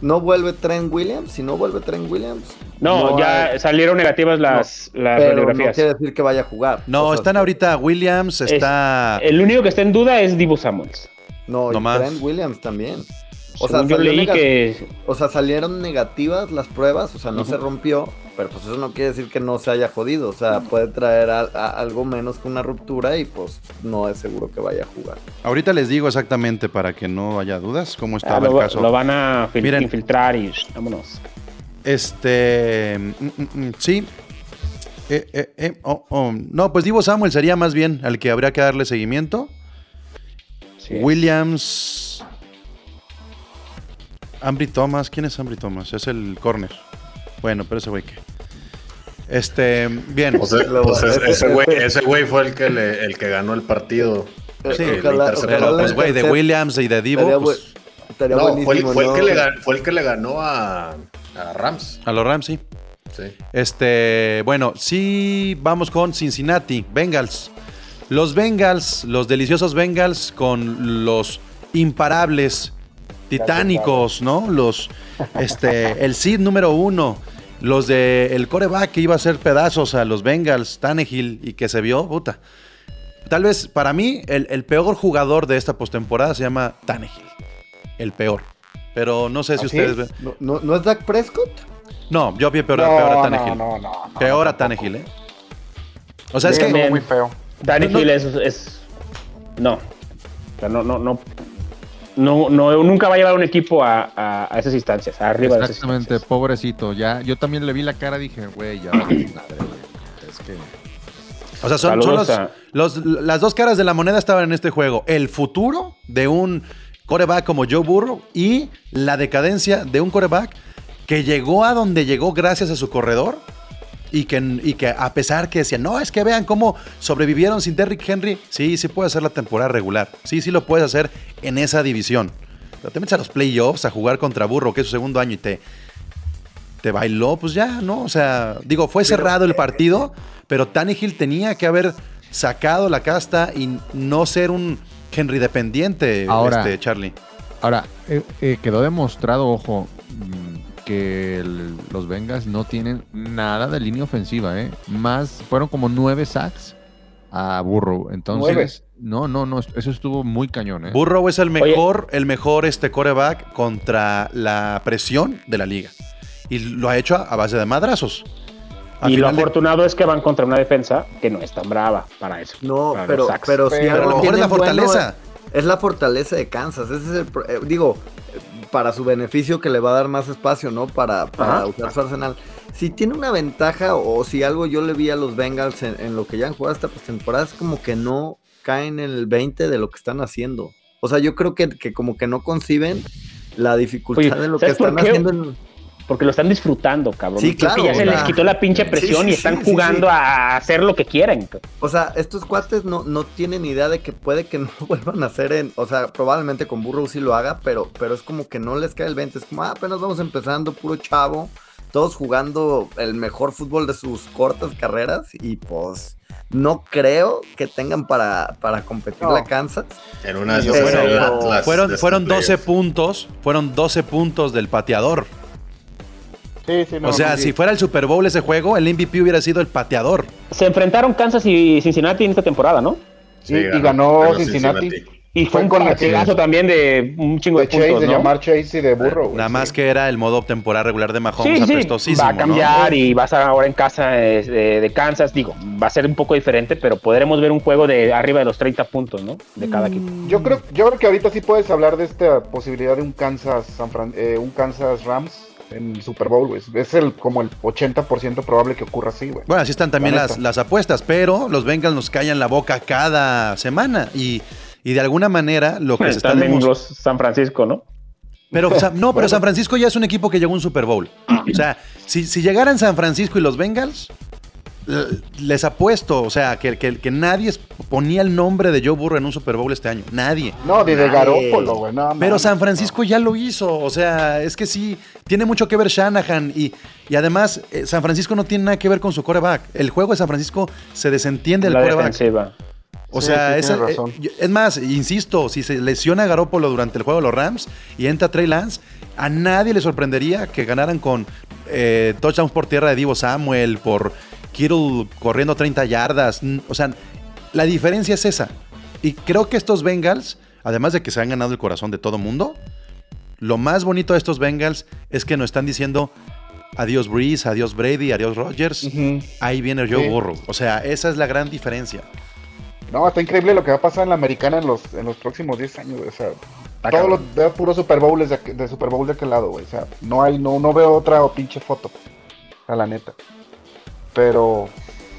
no vuelve Trent Williams. Si no vuelve Trent Williams, No, ya hay- salieron negativas las, las pero no quiere decir que vaya a jugar. No, O sea, están ahorita Williams, Es- está. El único que está en duda es Divo Samuels. No, No y más. Trent Williams también. O sea, yo salió leí nega- que O sea, salieron negativas las pruebas, o sea, no se rompió, pero pues eso no quiere decir que no se haya jodido, o sea, puede traer a- a- algo menos que una ruptura y pues no es seguro que vaya a jugar. Ahorita les digo exactamente para que no haya dudas cómo ah, estaba lo, el caso. lo van a fil- Miren. infiltrar y vámonos. Este. mm, mm, mm, sí. Eh, eh, eh, oh, oh. No, pues Divo Samuel sería más bien al que habría que darle seguimiento. Sí. Williams. Ambry Thomas. ¿Quién es Ambry Thomas? Es el corner. Bueno, pero ese güey que. Este. Bien. O sea, Lo- pues es- ese- güey ese- ese güey fue el que, le- el que ganó el partido. Sí, ojalá- ojalá Pues, güey, de Williams y de Divo. Estaría, pues, estaría No, fue, el- buenísimo, fue el ¿no? que le, gan- fue el que le ganó a, a Rams. a los Rams, sí. Sí. Este, bueno, sí vamos con Cincinnati, Bengals. Los Bengals, los deliciosos Bengals con los imparables titánicos, ¿no? Los, este, el seed número uno, los de el coreback que iba a hacer pedazos a los Bengals, Tannehill, y que se vio, puta. Tal vez para mí el, el peor jugador de esta postemporada se llama Tannehill. El peor. Pero no sé si ustedes ven. ¿No, no, no es Dak Prescott? No, yo vi peor, no, peor a no, Tannehill. no, no, no, Peor a. Tannehill, ¿eh? O sea, es que. muy feo. Danny No, no. Hill es, es- No. O sea, no, no, no. No, no, nunca va a llevar un equipo a, a- a esas instancias, arriba de esas Exactamente, pobrecito. Ya, yo también le vi la cara, dije, güey, ya [CLEARS THROAT] madre, güey. Es que. O sea, son, son Saludos los, a- los- las dos caras de la moneda estaban en este juego. El futuro de un coreback como Joe Burrow y la decadencia de un coreback que llegó a donde llegó gracias a su corredor Y que, y que a pesar que decían, no, es que vean cómo sobrevivieron sin Derrick Henry, sí, sí puede hacer la temporada regular. Sí, sí lo puedes hacer en esa división. Pero te metes a los playoffs a jugar contra Burro, que es su segundo año, y te, te bailó, pues ya, ¿no? O sea, digo, fue cerrado el partido, pero Tannehill tenía que haber sacado la casta y no ser un Henry dependiente, Ahora- este, Charlie. Ahora, eh, eh, quedó demostrado, ojo, que el- los Bengals no tienen nada de línea ofensiva, ¿eh? Más, fueron como nueve sacks a Burrow. Entonces, no, no, no, eso estuvo muy cañón, ¿eh? Burrow es el mejor, el mejor este coreback contra la presión de la liga. Y lo ha hecho a, a base de madrazos. A Y lo de- afortunado es que van contra una defensa que no es tan brava para eso. No, para pero, pero sí Pero a lo algo mejor es la bueno, fortaleza. es la fortaleza de Kansas. Ese es el. eh, digo, para su beneficio que le va a dar más espacio, ¿no? Para, para Ajá. usar su arsenal. Si tiene una ventaja o si algo yo le vi a los Bengals en, en lo que ya han jugado esta temporada es como que no caen en el 20 de lo que están haciendo. O sea, yo creo que, que como que no conciben la dificultad Oye, de lo que ¿sabes por están haciendo en- Porque lo están disfrutando, cabrón. Sí, claro, ya se les quitó la pinche presión sí, y están sí, jugando sí. a hacer lo que quieren. O sea, estos cuates no, no tienen idea de que puede que no [LAUGHS] vuelvan a hacer en. O sea, probablemente con Burrow sí lo haga, pero, pero es como que no les cae el 20. Es como, ah, apenas vamos empezando, puro chavo. Todos jugando el mejor fútbol de sus cortas carreras. Y pues no creo que tengan para, para competir No. la Kansas. En una de Fueron, este fueron 12 playoff. puntos, fueron 12 puntos del pateador. Sí, sí, no, o sea, sí. si fuera el Super Bowl ese juego, el MVP hubiera sido el pateador. Se enfrentaron Kansas y Cincinnati en esta temporada, ¿no? Sí, y ganó ganó Cincinnati. Y fue Fue un con también de un chingo de, De Chase, puntos, de llamar Chase y de Burrow. güey, Nada sí. más que era el modo temporada regular de Mahomes Sí, sí, va a ¿no? cambiar y vas a ahora en casa eh, de, de Kansas. Digo, va a ser un poco diferente, pero podremos ver un juego de arriba de los 30 puntos, ¿no? De cada equipo. Yo creo, yo creo que ahorita sí puedes hablar de esta posibilidad de un Kansas San Fran- eh, un Kansas Rams en Super Bowl, güey. Es el como el 80% probable que ocurra así, güey. Bueno, así están también La las, las apuestas, pero los Bengals nos callan la boca cada semana y, y de alguna manera lo que se está los San Francisco, ¿no? Pero, o sea, no, pero San Francisco ya es un equipo que llegó a un Super Bowl. O sea, si, si llegaran San Francisco y los Bengals, les apuesto, o sea, que, que, que nadie ponía el nombre de Joe Burrow en un Super Bowl este año. Nadie. No, ni de. Garópolo, güey. no, Pero San Francisco ya lo hizo. O sea, es que sí, tiene mucho que ver Shanahan. Y, y además, eh, San Francisco no tiene nada que ver con su coreback. El juego de San Francisco se desentiende del la coreback. defensiva. O Sí, sea, sí, es, eh, razón. es más, insisto, si se lesiona Garópolo durante el juego de los Rams y entra Trey Lance, a nadie le sorprendería que ganaran con eh, touchdowns por tierra de Divo Samuel, por Kittle corriendo 30 yardas. Mm, O sea, la diferencia es esa. Y creo que estos Bengals, además de que se han ganado el corazón de todo mundo, lo más bonito de estos Bengals es que nos están diciendo adiós Breeze, adiós Brady, adiós Rodgers. Ujú. Ahí viene Joe Sí. Burrow. O sea, esa es la gran diferencia. No, está increíble lo que va a pasar en la americana en los, en los próximos 10 años. O sea, todo lo veo puro Super Bowl de, de Super Bowl de aquel lado, güey. O sea, no hay, no, no veo otra pinche foto. A la neta. Pero,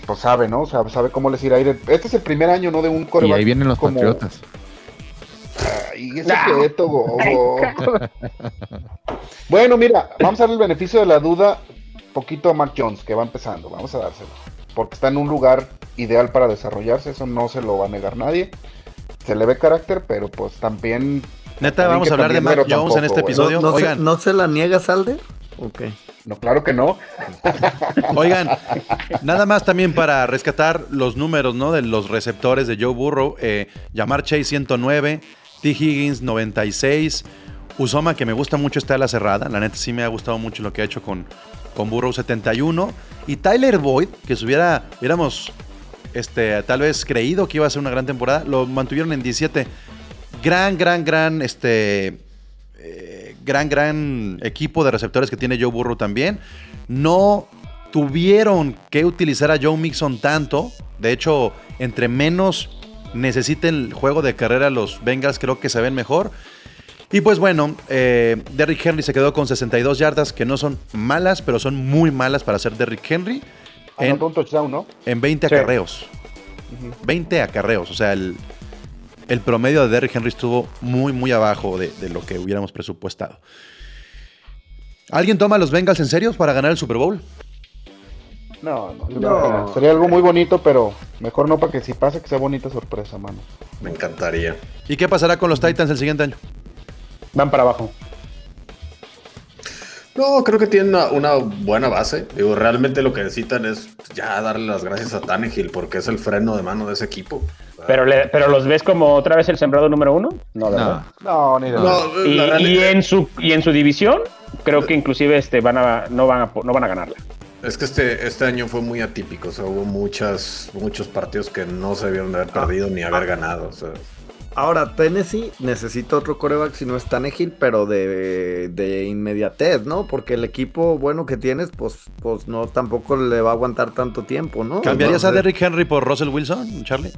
pues sabe, ¿no? O sea, sabe cómo les irá a ir. Este es el primer año, ¿no? De un Y coreback ahí vienen los como- patriotas. Ay, ese quieto, [LAUGHS] gogo. Bueno, mira, vamos a darle el beneficio de la duda poquito a Mac Jones, que va empezando. Vamos a dárselo. Porque está en un lugar ideal para desarrollarse, eso no se lo va a negar nadie. Se le ve carácter, pero pues también. Neta, vamos a hablar de Mac pero Jones en este episodio. ¿No, no, se, ¿No se la niega Salde? Ok. No, claro que no. [LAUGHS] oigan, nada más también para rescatar los números, ¿no? De los receptores de Joe Burrow. Eh, Yamar Chase 109, T. Higgins 96, Usoma, que me gusta mucho, está a la cerrada. La neta sí me ha gustado mucho lo que ha hecho con, con Burrow 71. Y Tyler Boyd, que si hubiera, hubiéramos este, tal vez creído que iba a ser una gran temporada, lo mantuvieron en 17. Gran, gran, gran, este, eh, gran, gran equipo de receptores que tiene Joe Burrow también. No tuvieron que utilizar a Joe Mixon tanto. De hecho, entre menos necesiten el juego de carrera los Bengals, creo que se ven mejor. Y pues bueno, eh, Derrick Henry se quedó con 62 yardas, que no son malas, pero son muy malas para ser Derrick Henry. En, Anotó un touchdown, ¿no? en 20 Sí. acarreos. 20 acarreos. O sea, el, el promedio de Derrick Henry estuvo muy, muy abajo de, de lo que hubiéramos presupuestado. ¿Alguien toma a los Bengals en serio para ganar el Super Bowl? No, no, Sería algo muy bonito, pero mejor no para que si pasa que sea bonita sorpresa, mano. Me encantaría. ¿Y qué pasará con los Titans el siguiente año? Van para abajo. No, creo que tienen una, una buena base. Digo, realmente lo que necesitan es ya darle las gracias a Tannehill porque es el freno de mano de ese equipo. Pero, le- pero los ves como otra vez el sembrado número uno. No, ¿verdad? No, ni de No, Y, la y realidad- en su y en su división creo que inclusive este van a no van a no van a ganarla. Es que este, este año fue muy atípico. O sea, hubo muchas, muchos partidos que no se debieron de haber perdido ni haber ganado. O sea, Ahora, Tennessee necesita otro coreback si no es Tannehill, pero de, de inmediatez, ¿no? Porque el equipo bueno que tienes, pues, pues no tampoco le va a aguantar tanto tiempo, ¿no? ¿Cambiarías a Derrick Henry por Russell Wilson, Charlie?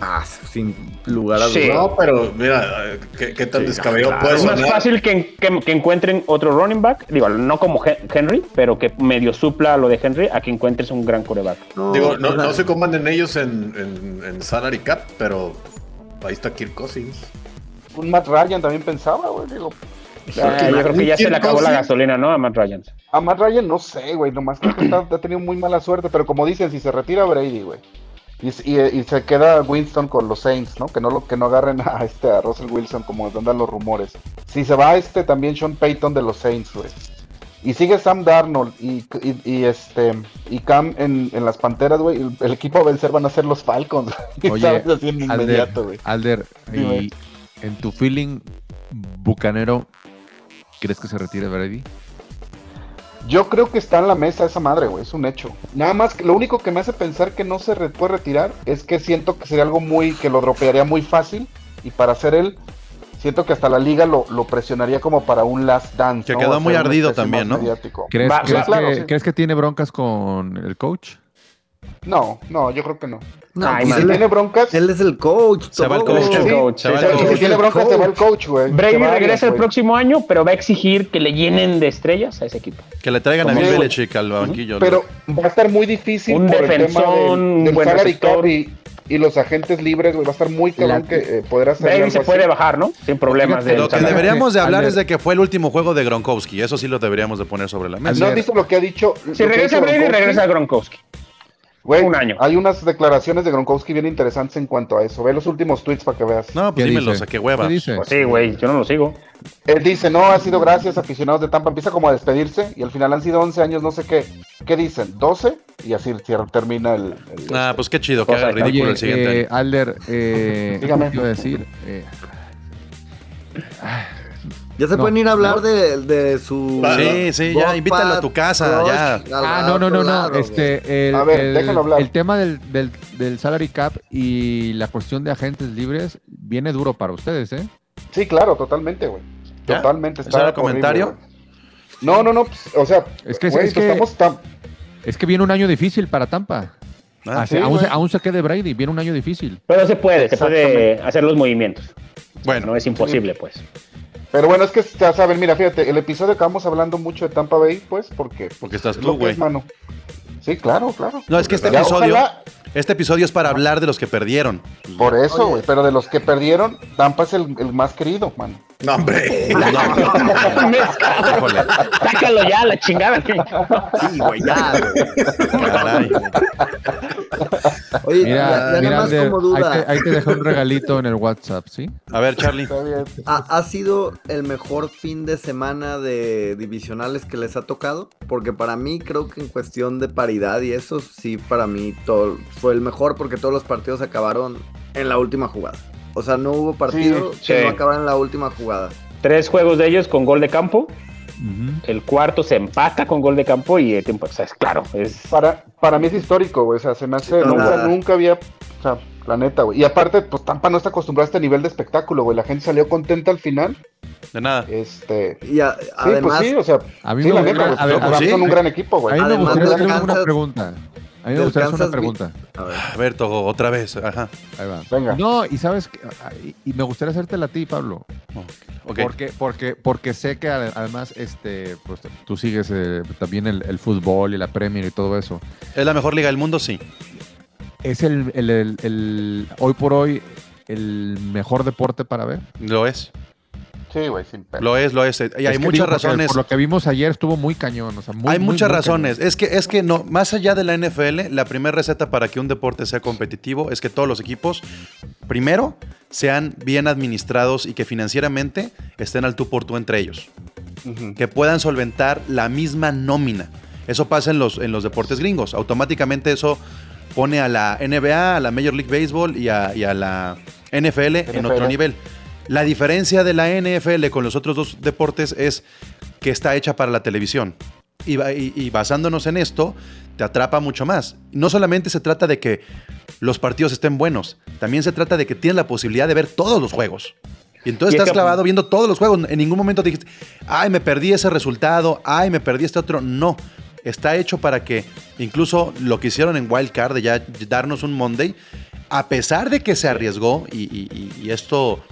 Ah, sin lugar a Sí. dudas. no, pero mira, ¿qué, qué tan Sí, descabellado claro. puede Es más sonar? fácil que, que- que encuentren otro running back, digo, no como Hen- Henry, pero que medio supla lo de Henry a que encuentres un gran coreback. No, Digo, no, no se coman ellos en, en, en salary cap, pero ahí está Kirk Cousins. Un Matt Ryan también pensaba, güey. Digo, Ah, yo creo que ya se le acabó la gasolina, ¿no? A Matt Ryan. a Matt Ryan no sé, güey. Nomás creo que está- ha tenido muy mala suerte. Pero como dicen, si se retira Brady, güey. Y, y- y se queda Winston con los Saints, ¿no? Que no lo que no agarren a este a Russell Wilson como andan los rumores. Si se va este también Sean Payton de los Saints, güey. Y sigue Sam Darnold y, este y Cam en, en las Panteras, güey. El, el equipo a vencer van a ser los Falcons. [LAUGHS] Oye, ¿Sabes? Así en Alder, inmediato, güey. Alder, y en tu feeling bucanero, ¿crees que se retire Brady? Yo creo que está en la mesa esa madre, güey, es un hecho. Nada más, que lo único que me hace pensar que no se re- puede retirar es que siento que sería algo muy, que lo dropearía muy fácil y para hacer él, siento que hasta la liga lo, lo presionaría como para un last dance. Que ¿no? quedó muy ardido también, ¿no? mediático. ¿Crees, Va- crees va- claro, que, sí. crees que tiene broncas con el coach? No, no, yo creo que no. No, Ay, pues si él, tiene broncas, él es el coach. Se va el coach. Sí, sí, coach, se va sí, el sí, coach. si tiene broncas se va el coach, güey. Brady va regresa el próximo año, pero va a exigir que le llenen de estrellas a ese equipo. Que le traigan a Como Bill sí, güey. Belichick al banquillo. Pero va a estar muy difícil Un por el tema del, del buen y, y los agentes libres, güey. Va a estar muy cabrón que eh, poder hacer Brady algo se así. puede bajar, ¿no? Sin problemas de Lo que deberíamos de hablar es de que fue el último juego de Gronkowski. Eso sí lo deberíamos de poner sobre la mesa. ¿No has visto lo que ha dicho? Si regresa Brady, regresa Gronkowski. Güey, un año. Hay unas declaraciones de Gronkowski bien interesantes en cuanto a eso. Ve los últimos tweets para que veas. No, pues ¿Qué dímelos, dice? a qué hueva. ¿Qué dice? Pues sí, güey, yo no lo sigo. Él dice, no, ha sido gracias, aficionados de Tampa. Empieza como a despedirse y al final han sido 11 años, no sé qué. ¿Qué dicen? ¿12? Y así termina el... el- Ah, pues qué chido, que haga ridículo Oye, el siguiente eh. Alder, eh, [LAUGHS] Dígame. ¿qué iba a decir? Eh, Ya se No, pueden ir a hablar no. de, de su. Sí, sí, ya, invítalo a tu casa, Rush ya. al- Ah, al no, no, no, no. lado. Este, el, A ver, el- déjalo hablar. el tema del, del, del salary cap y la cuestión de agentes libres viene duro para ustedes, ¿eh? Sí, claro, totalmente, güey. Totalmente. ¿Ese está era el comentario? no, no, no. pues, o sea, Es que- es que- estamos tan... Es que viene un año difícil para Tampa. Ah, Así- sí, aún, se, aún se quede Brady, viene un año difícil. Pero se puede, se puede hacer los movimientos. Bueno, No es imposible, pues. Pero bueno, es que ya saben, mira, fíjate, el episodio que vamos hablando mucho de Tampa Bay, pues, porque... Porque estás es tú, güey. es, mano. Sí, claro, claro. no, es que este Ya, episodio, ojalá- este episodio es para hablar de los que perdieron. Por eso, güey. Pero de los que perdieron, Tampa es el, el más querido, mano. No, hombre. [LAUGHS] Híjole, Sácalo ya, la chingada. Sí, güey, ya, güey. caray. Oye, Mira, ya, ya mira, nada más Alder, como ahí duda. te, ahí te dejé un regalito en el WhatsApp, ¿sí? A ver, Charlie. ¿Ha, ha sido el mejor fin de semana de divisionales que les ha tocado? Porque para mí creo que en cuestión de paridad y eso sí para mí todo, fue el mejor porque todos los partidos acabaron en la última jugada. O sea, no hubo partido Sí, que sí. no acabara en la última jugada. Tres juegos de ellos con gol de campo. El cuarto se empata con gol de campo y el tiempo, o sea, es claro, es Para, para mí es histórico, güey. O sea, se me hace. No, nunca, nunca había. O sea, la neta, güey. Y aparte, pues Tampa no está acostumbrada a este nivel de espectáculo, güey. La gente salió contenta al final. De nada. Este. Y a- Sí, además, pues sí, o sea. A mí sí, me la neta, güey. a ver, ver, son un gran equipo, A güey. mí me Además gustaría hacer una pregunta. A mí me gustaría hacer una pregunta. a ver, A ver, Togo, otra vez. Ajá. Ahí va. Venga. No, y sabes, que- ah, y, y me gustaría hacértela a ti, Pablo. Ok. Porque, porque, porque sé que ade- además este, pues, tú sigues eh, también el, el fútbol y la Premier y todo eso. ¿Es la mejor liga del mundo? Sí. ¿Es el, el- el- el- hoy por hoy el mejor deporte para ver? Lo es. Sí, güey, sin pedo. Lo es, lo es. Y hay Es muchas digo, razones. Por lo que vimos ayer estuvo muy cañón. o sea, muy, Hay muy, muchas muy razones. cañón. Es que, es que no, más allá de la NFL, la primera receta para que un deporte sea competitivo es que todos los equipos, primero, sean bien administrados y que financieramente estén al tú por tú entre ellos. Que puedan solventar la misma nómina. Eso pasa en los, en los deportes gringos. Automáticamente eso pone a la NBA, a la Major League Baseball y a, y a la NFL, en otro nivel. La diferencia de la NFL con los otros dos deportes es que está hecha para la televisión. Y, ba- y- y basándonos en esto, te atrapa mucho más. No solamente se trata de que los partidos estén buenos, también se trata de que tienes la posibilidad de ver todos los juegos. Y entonces Y es estás que- clavado viendo todos los juegos. En ningún momento dijiste, ay, me perdí ese resultado, ay, me perdí este otro. No. Está hecho para que incluso lo que hicieron en Wild Card de ya darnos un Monday, a pesar de que se arriesgó, y esto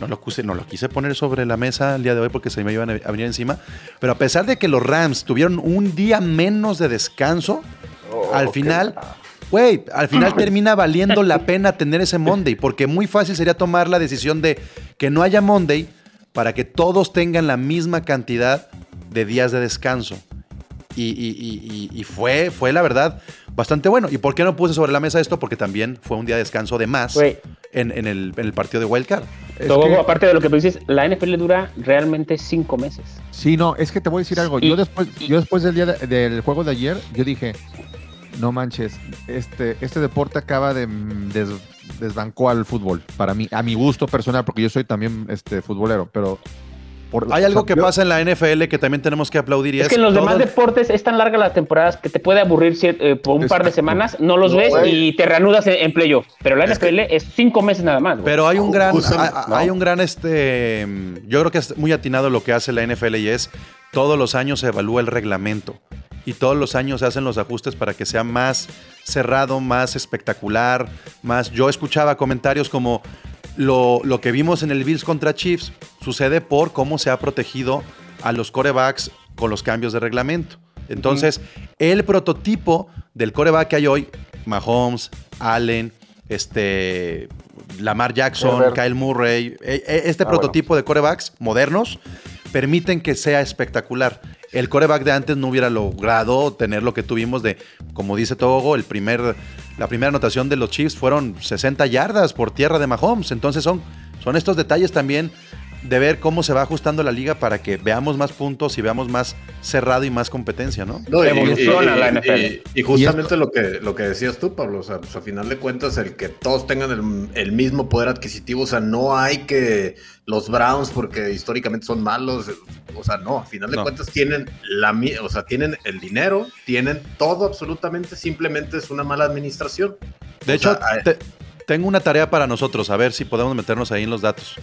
no lo, quise, no lo quise poner sobre la mesa el día de hoy porque se me iban a venir encima, pero a pesar de que los Rams tuvieron un día menos de descanso, Oh, al final, güey, al final [LAUGHS] termina valiendo la pena tener ese Monday, porque muy fácil sería tomar la decisión de que no haya Monday para que todos tengan la misma cantidad de días de descanso. Y, y- y- y- y fue, fue la verdad bastante bueno. ¿Y por qué no puse sobre la mesa esto? Porque también fue un día de descanso de más en, en el, en el partido de Wild Card. Es Todo, que- aparte de lo que tú dices, la NFL dura realmente cinco meses. Sí, no, es que te voy a decir algo. Y- Yo después, yo después del día de- del juego de ayer, yo dije, no manches, este, este deporte acaba de des- desbancó al fútbol. Para mí, a mi gusto personal, porque yo soy también este futbolero, pero por- Hay o algo sea, que yo- pasa en la NFL que también tenemos que aplaudir y Es que en los demás deportes es tan larga la temporada que te puede aburrir eh, por un par de semanas, no los No, ves güey. y te reanudas en, en playoff. Pero la Es que- NFL es cinco meses nada más. güey. Pero hay un gran, hay, un gran, este, yo creo que es muy atinado lo que hace la NFL y es todos los años se evalúa el reglamento y todos los años se hacen los ajustes para que sea más cerrado, más espectacular, más. Yo escuchaba comentarios como lo, lo que vimos en el Bills contra Chiefs sucede por cómo se ha protegido a los corebacks con los cambios de reglamento. Entonces, el prototipo del coreback que hay hoy, Mahomes, Allen, este, Lamar Jackson, Herbert. Kyle Murray, e- e- este Ah, bueno. prototipo de corebacks modernos permiten que sea espectacular. El coreback de antes no hubiera logrado tener lo que tuvimos de, como dice Togo, el primer, la primera anotación de los Chiefs fueron 60 yardas por tierra de Mahomes. Entonces son, son estos detalles también de ver cómo se va ajustando la liga para que veamos más puntos y veamos más cerrado y más competencia, ¿no? No, y- Evoluciona y- la NFL. Y, y justamente lo que, lo que decías tú, Pablo, o sea, pues a final de cuentas, el que todos tengan el, el mismo poder adquisitivo, o sea, no hay que los Browns, porque históricamente son malos, o sea, no, a final de No. cuentas tienen la o sea, tienen el dinero, tienen todo absolutamente, simplemente es una mala administración. De O hecho, sea, hay- te- tengo una tarea para nosotros, a ver si podemos meternos ahí en los datos.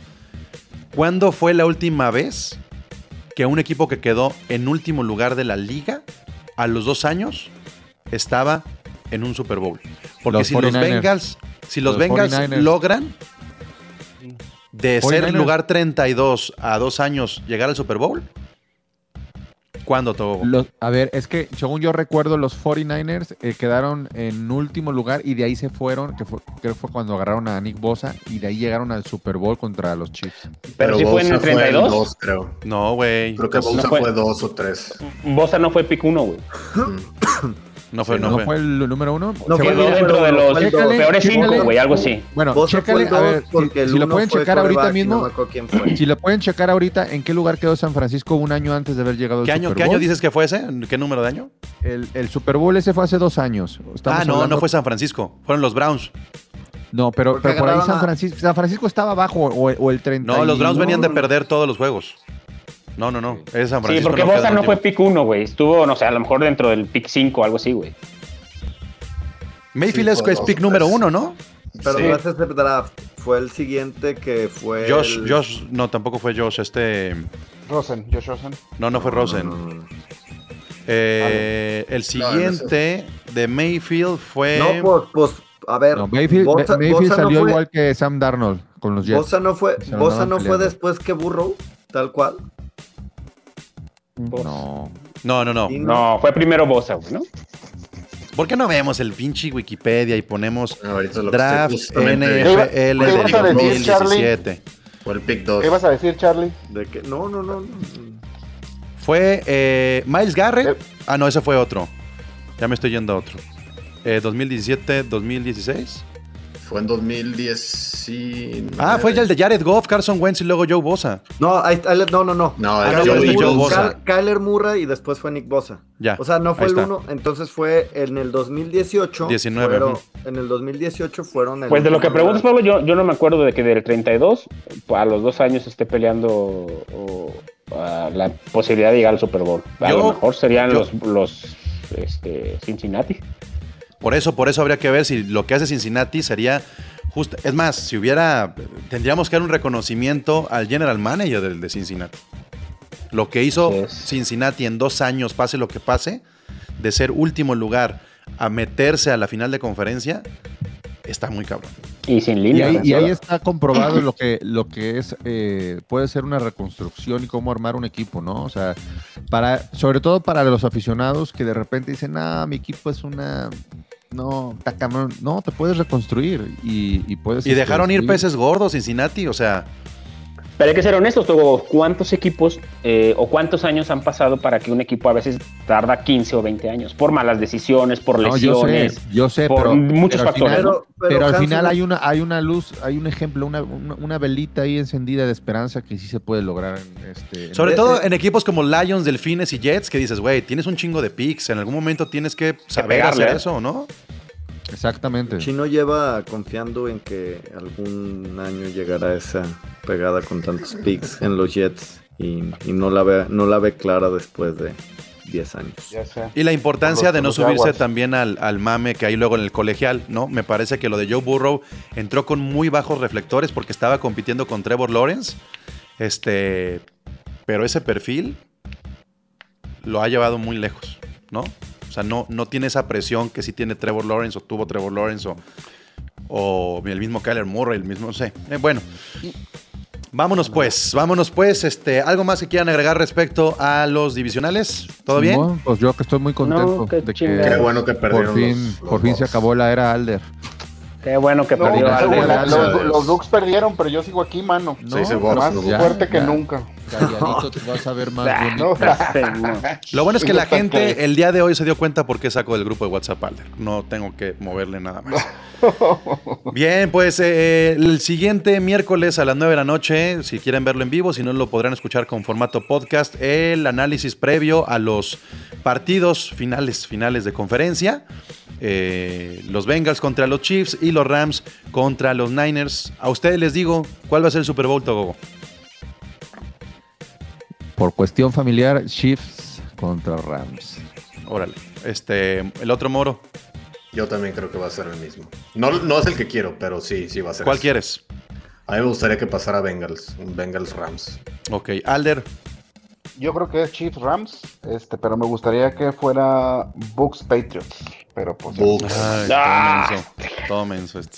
¿Cuándo fue la última vez que un equipo que quedó en último lugar de la liga a los dos años estaba en un Super Bowl? Porque Los si los 49ers. Bengals, si los, Los Bengals 49ers. logran de ser 49ers. lugar 32 a dos años llegar al Super Bowl, ¿cuándo todo? Los- a ver, es que según yo recuerdo, los 49ers eh, quedaron en último lugar y de ahí se fueron, que fue, creo que fue cuando agarraron a Nick Bosa y de ahí llegaron al Super Bowl contra los Chiefs. Pero sí fue en el Bosa el 32. dos, creo. No, güey. Creo que No, Bosa fue- fue dos o tres. Bosa no fue pick uno, güey. No fue, Sí, no, ¿No fue. fue el número uno? No Se fue Quedó dentro de los peores cinco, güey, algo así. Bueno, chécale, a ver, si, lo pueden checar ahorita mismo, si lo pueden checar ahorita, ¿en qué lugar quedó San Francisco un año antes de haber llegado al ¿Qué año, Super ¿Qué año Bowl? dices que fue ese? ¿Qué número de año? El, el Super Bowl ese fue hace dos años. Estamos ah, no, hablando- no fue San Francisco. Fueron los Browns. No, pero, pero por ahí San Francisco, San Francisco estaba abajo o, o el 30. No, los Browns venían de perder todos los juegos. No, no, no. Es San Sí, Francisco. porque quedó Bosa no fue pick uno, güey. Estuvo, no sé, a lo mejor dentro del pick 5 o algo así, güey. Mayfield Sí, es, pick número uno, ¿no? Pero Sí. no es ese draft. Fue el siguiente que fue. Josh, el- Josh, no, tampoco fue Josh. Este. Rosen, Josh Rosen. No, no fue Rosen. Eh, el siguiente de Mayfield fue. No, pues, pues, a ver. No, Mayfield, Bosa- Mayfield Bosa no salió fue- igual que Sam Darnold con los Jets. Bosa no fue, Bosa no fue después que Burrow, tal cual. No. No, no, no. Fue primero Bosa, güey, ¿no? ¿Por qué no vemos el pinche Wikipedia y ponemos que draft NFL ¿Qué del ibas a decir, 2017? Fue el pick 2. ¿Qué ibas a decir, Charlie? De que, no, no, no. no. Fue eh, Miles Garrett. Eh. Ah, no, ese fue otro. Ya me estoy yendo a otro. Eh, 2017, 2016. Fue en 2019. Ah, fue ya el de Jared Goff, Carson Wentz y luego Joe Bosa. No, ahí está, ahí- no, no, no. No, este Joe. Bosa. Ky- Kyler Murray y después fue Nick Bosa. Ya. O sea, no fue el está. uno, entonces fue en el 2018. 19, fueron- ujú. en el 2018 fueron el Pues de lo que preguntas. Pablo, yo, yo no me acuerdo de que del 32 a los dos años esté peleando o, a la posibilidad de llegar al Super Bowl. A Yo- lo mejor serían yo- los, los este, Cincinnati. Por eso, por eso habría que ver si lo que hace Cincinnati sería justo. Es más, si hubiera. Tendríamos que dar un reconocimiento al general manager del de Cincinnati. Lo que hizo. Cincinnati en dos años, pase lo que pase, de ser último lugar a meterse a la final de conferencia, está muy cabrón. Y sin Y línea. ahí, y ahí está comprobado lo que, lo que es, eh, puede ser una reconstrucción y cómo armar un equipo, ¿no? O sea, para, sobre todo para los aficionados que de repente dicen, ah, mi equipo es una, no, está cabrón". No, te puedes reconstruir y, y puedes. Y dejaron ir peces gordos Cincinnati, o sea, Pero hay que ser honestos, Togo. ¿Cuántos equipos eh, o cuántos años han pasado para que un equipo a veces tarda 15 o 20 años? Por malas decisiones, por No, yo sé, lesiones. yo sé, por pero, muchos pero al factores, final- ¿no? Pero, al final hay una, hay una luz, hay un ejemplo, una, una, una velita ahí encendida de esperanza que sí se puede lograr. En este, sobre Eh, todo en equipos como Lions, Delfines y Jets, que dices, güey, tienes un chingo de picks, en algún momento tienes que saber pegarle, hacer eso, ¿no? Exactamente. Chino lleva confiando en que algún año llegará esa pegada con tantos picks en los Jets y, y no la ve no la ve clara después de 10 años. Ya sé. Y la importancia los- de no subirse también al, al mame que hay luego en el colegial, ¿no? Me parece que lo de Joe Burrow entró con muy bajos reflectores porque estaba compitiendo con Trevor Lawrence. Este, pero ese perfil lo ha llevado muy lejos, ¿no? O sea, no, no tiene esa presión que sí tiene Trevor Lawrence o tuvo Trevor Lawrence o, o el mismo Kyler Murray, el mismo, no sé. Eh, bueno, vámonos pues, vámonos pues. Este, ¿Algo más que quieran agregar respecto a los divisionales? ¿Todo bien? No, pues yo que estoy muy contento No, qué de chingada. Qué que bueno que perdieron por fin, los- los por fin se acabó la era Alder. Qué bueno que No, perdió la- los, Ducks perdieron, pero yo sigo aquí, mano. Se dice Bucks, Más Ya, fuerte que ya. nunca. Calladito [LAUGHS] te vas a ver más bonito. [LAUGHS] Lo bueno es que la gente el día de hoy se dio cuenta por qué saco del grupo de WhatsApp Alder. No tengo que moverle nada más. [LAUGHS] Bien, pues eh, el siguiente miércoles a las 9 de la noche, si quieren verlo en vivo, si no lo podrán escuchar con formato podcast, el análisis previo a los partidos finales, finales de conferencia. Eh, los Bengals contra los Chiefs y los Rams contra los Niners. A ustedes les digo, ¿cuál va a ser el Super Bowl, Togo? Por cuestión familiar, Chiefs contra Rams. Órale. Este, el otro moro, Yo también creo que va a ser el mismo. No, no es el que quiero, pero sí, sí va a ser. ¿cuál ese. quieres? A mí me gustaría que pasara Bengals, Bengals Rams. Ok, Alder. Yo creo que es Chiefs Rams, este, pero me gustaría que fuera Bucks Patriots. Pero pues. Bucks. Ay, Ah. todo menso. Todo menso. Este,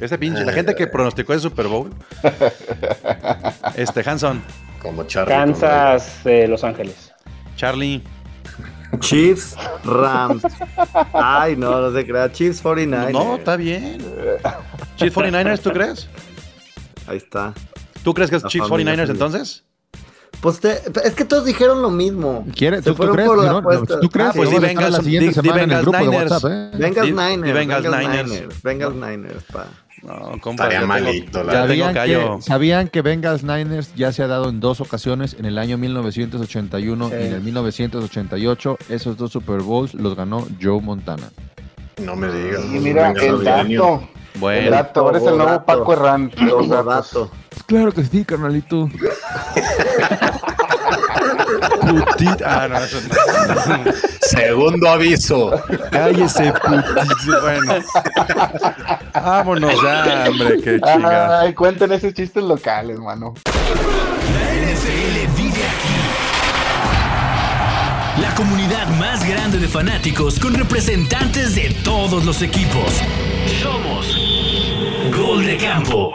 este pinche, la gente que pronosticó el Super Bowl. [LAUGHS] Este, Hanson, Como Charlie. Kansas, eh, Los Ángeles. Charlie. Chiefs, Rams. Ay, no, no se crea. Chiefs 49. No, está bien. Chiefs 49ers, ¿tú crees? Ahí está. ¿Tú crees que es La Chiefs familia 49ers feliz. entonces? Pues te- es que todos dijeron lo mismo. ¿Quieres? ¿Tú, tú crees? ¿No? apuesta. ¿Tú crees? Ah, pues estar Bengals- la siguiente di- di semana en el grupo de Niners. WhatsApp, ¿eh? Bengals Niners. Bengals Niners. Niners. Bengals Niners, pa. No, compa, Estaría malito, la ¿Sabían que, ¿Sabían que Bengals Niners ya se ha dado en dos ocasiones, en el año 1981 y en el 1988? Esos dos Super Bowls los ganó Joe Montana. No me digas. Y mira, el dato. El Bueno, dato, ahora es el nuevo Dato. Paco Herrán. Claro que sí, carnalito. [LAUGHS] putit- Ah, no, eso no. Segundo aviso. Cállese, putit- Bueno. Vámonos ya, hombre, qué chinga. Ay, cuenten esos chistes locales, mano. La NFL vive aquí. La comunidad más grande de fanáticos con representantes de todos los equipos. Somos Gol de Campo.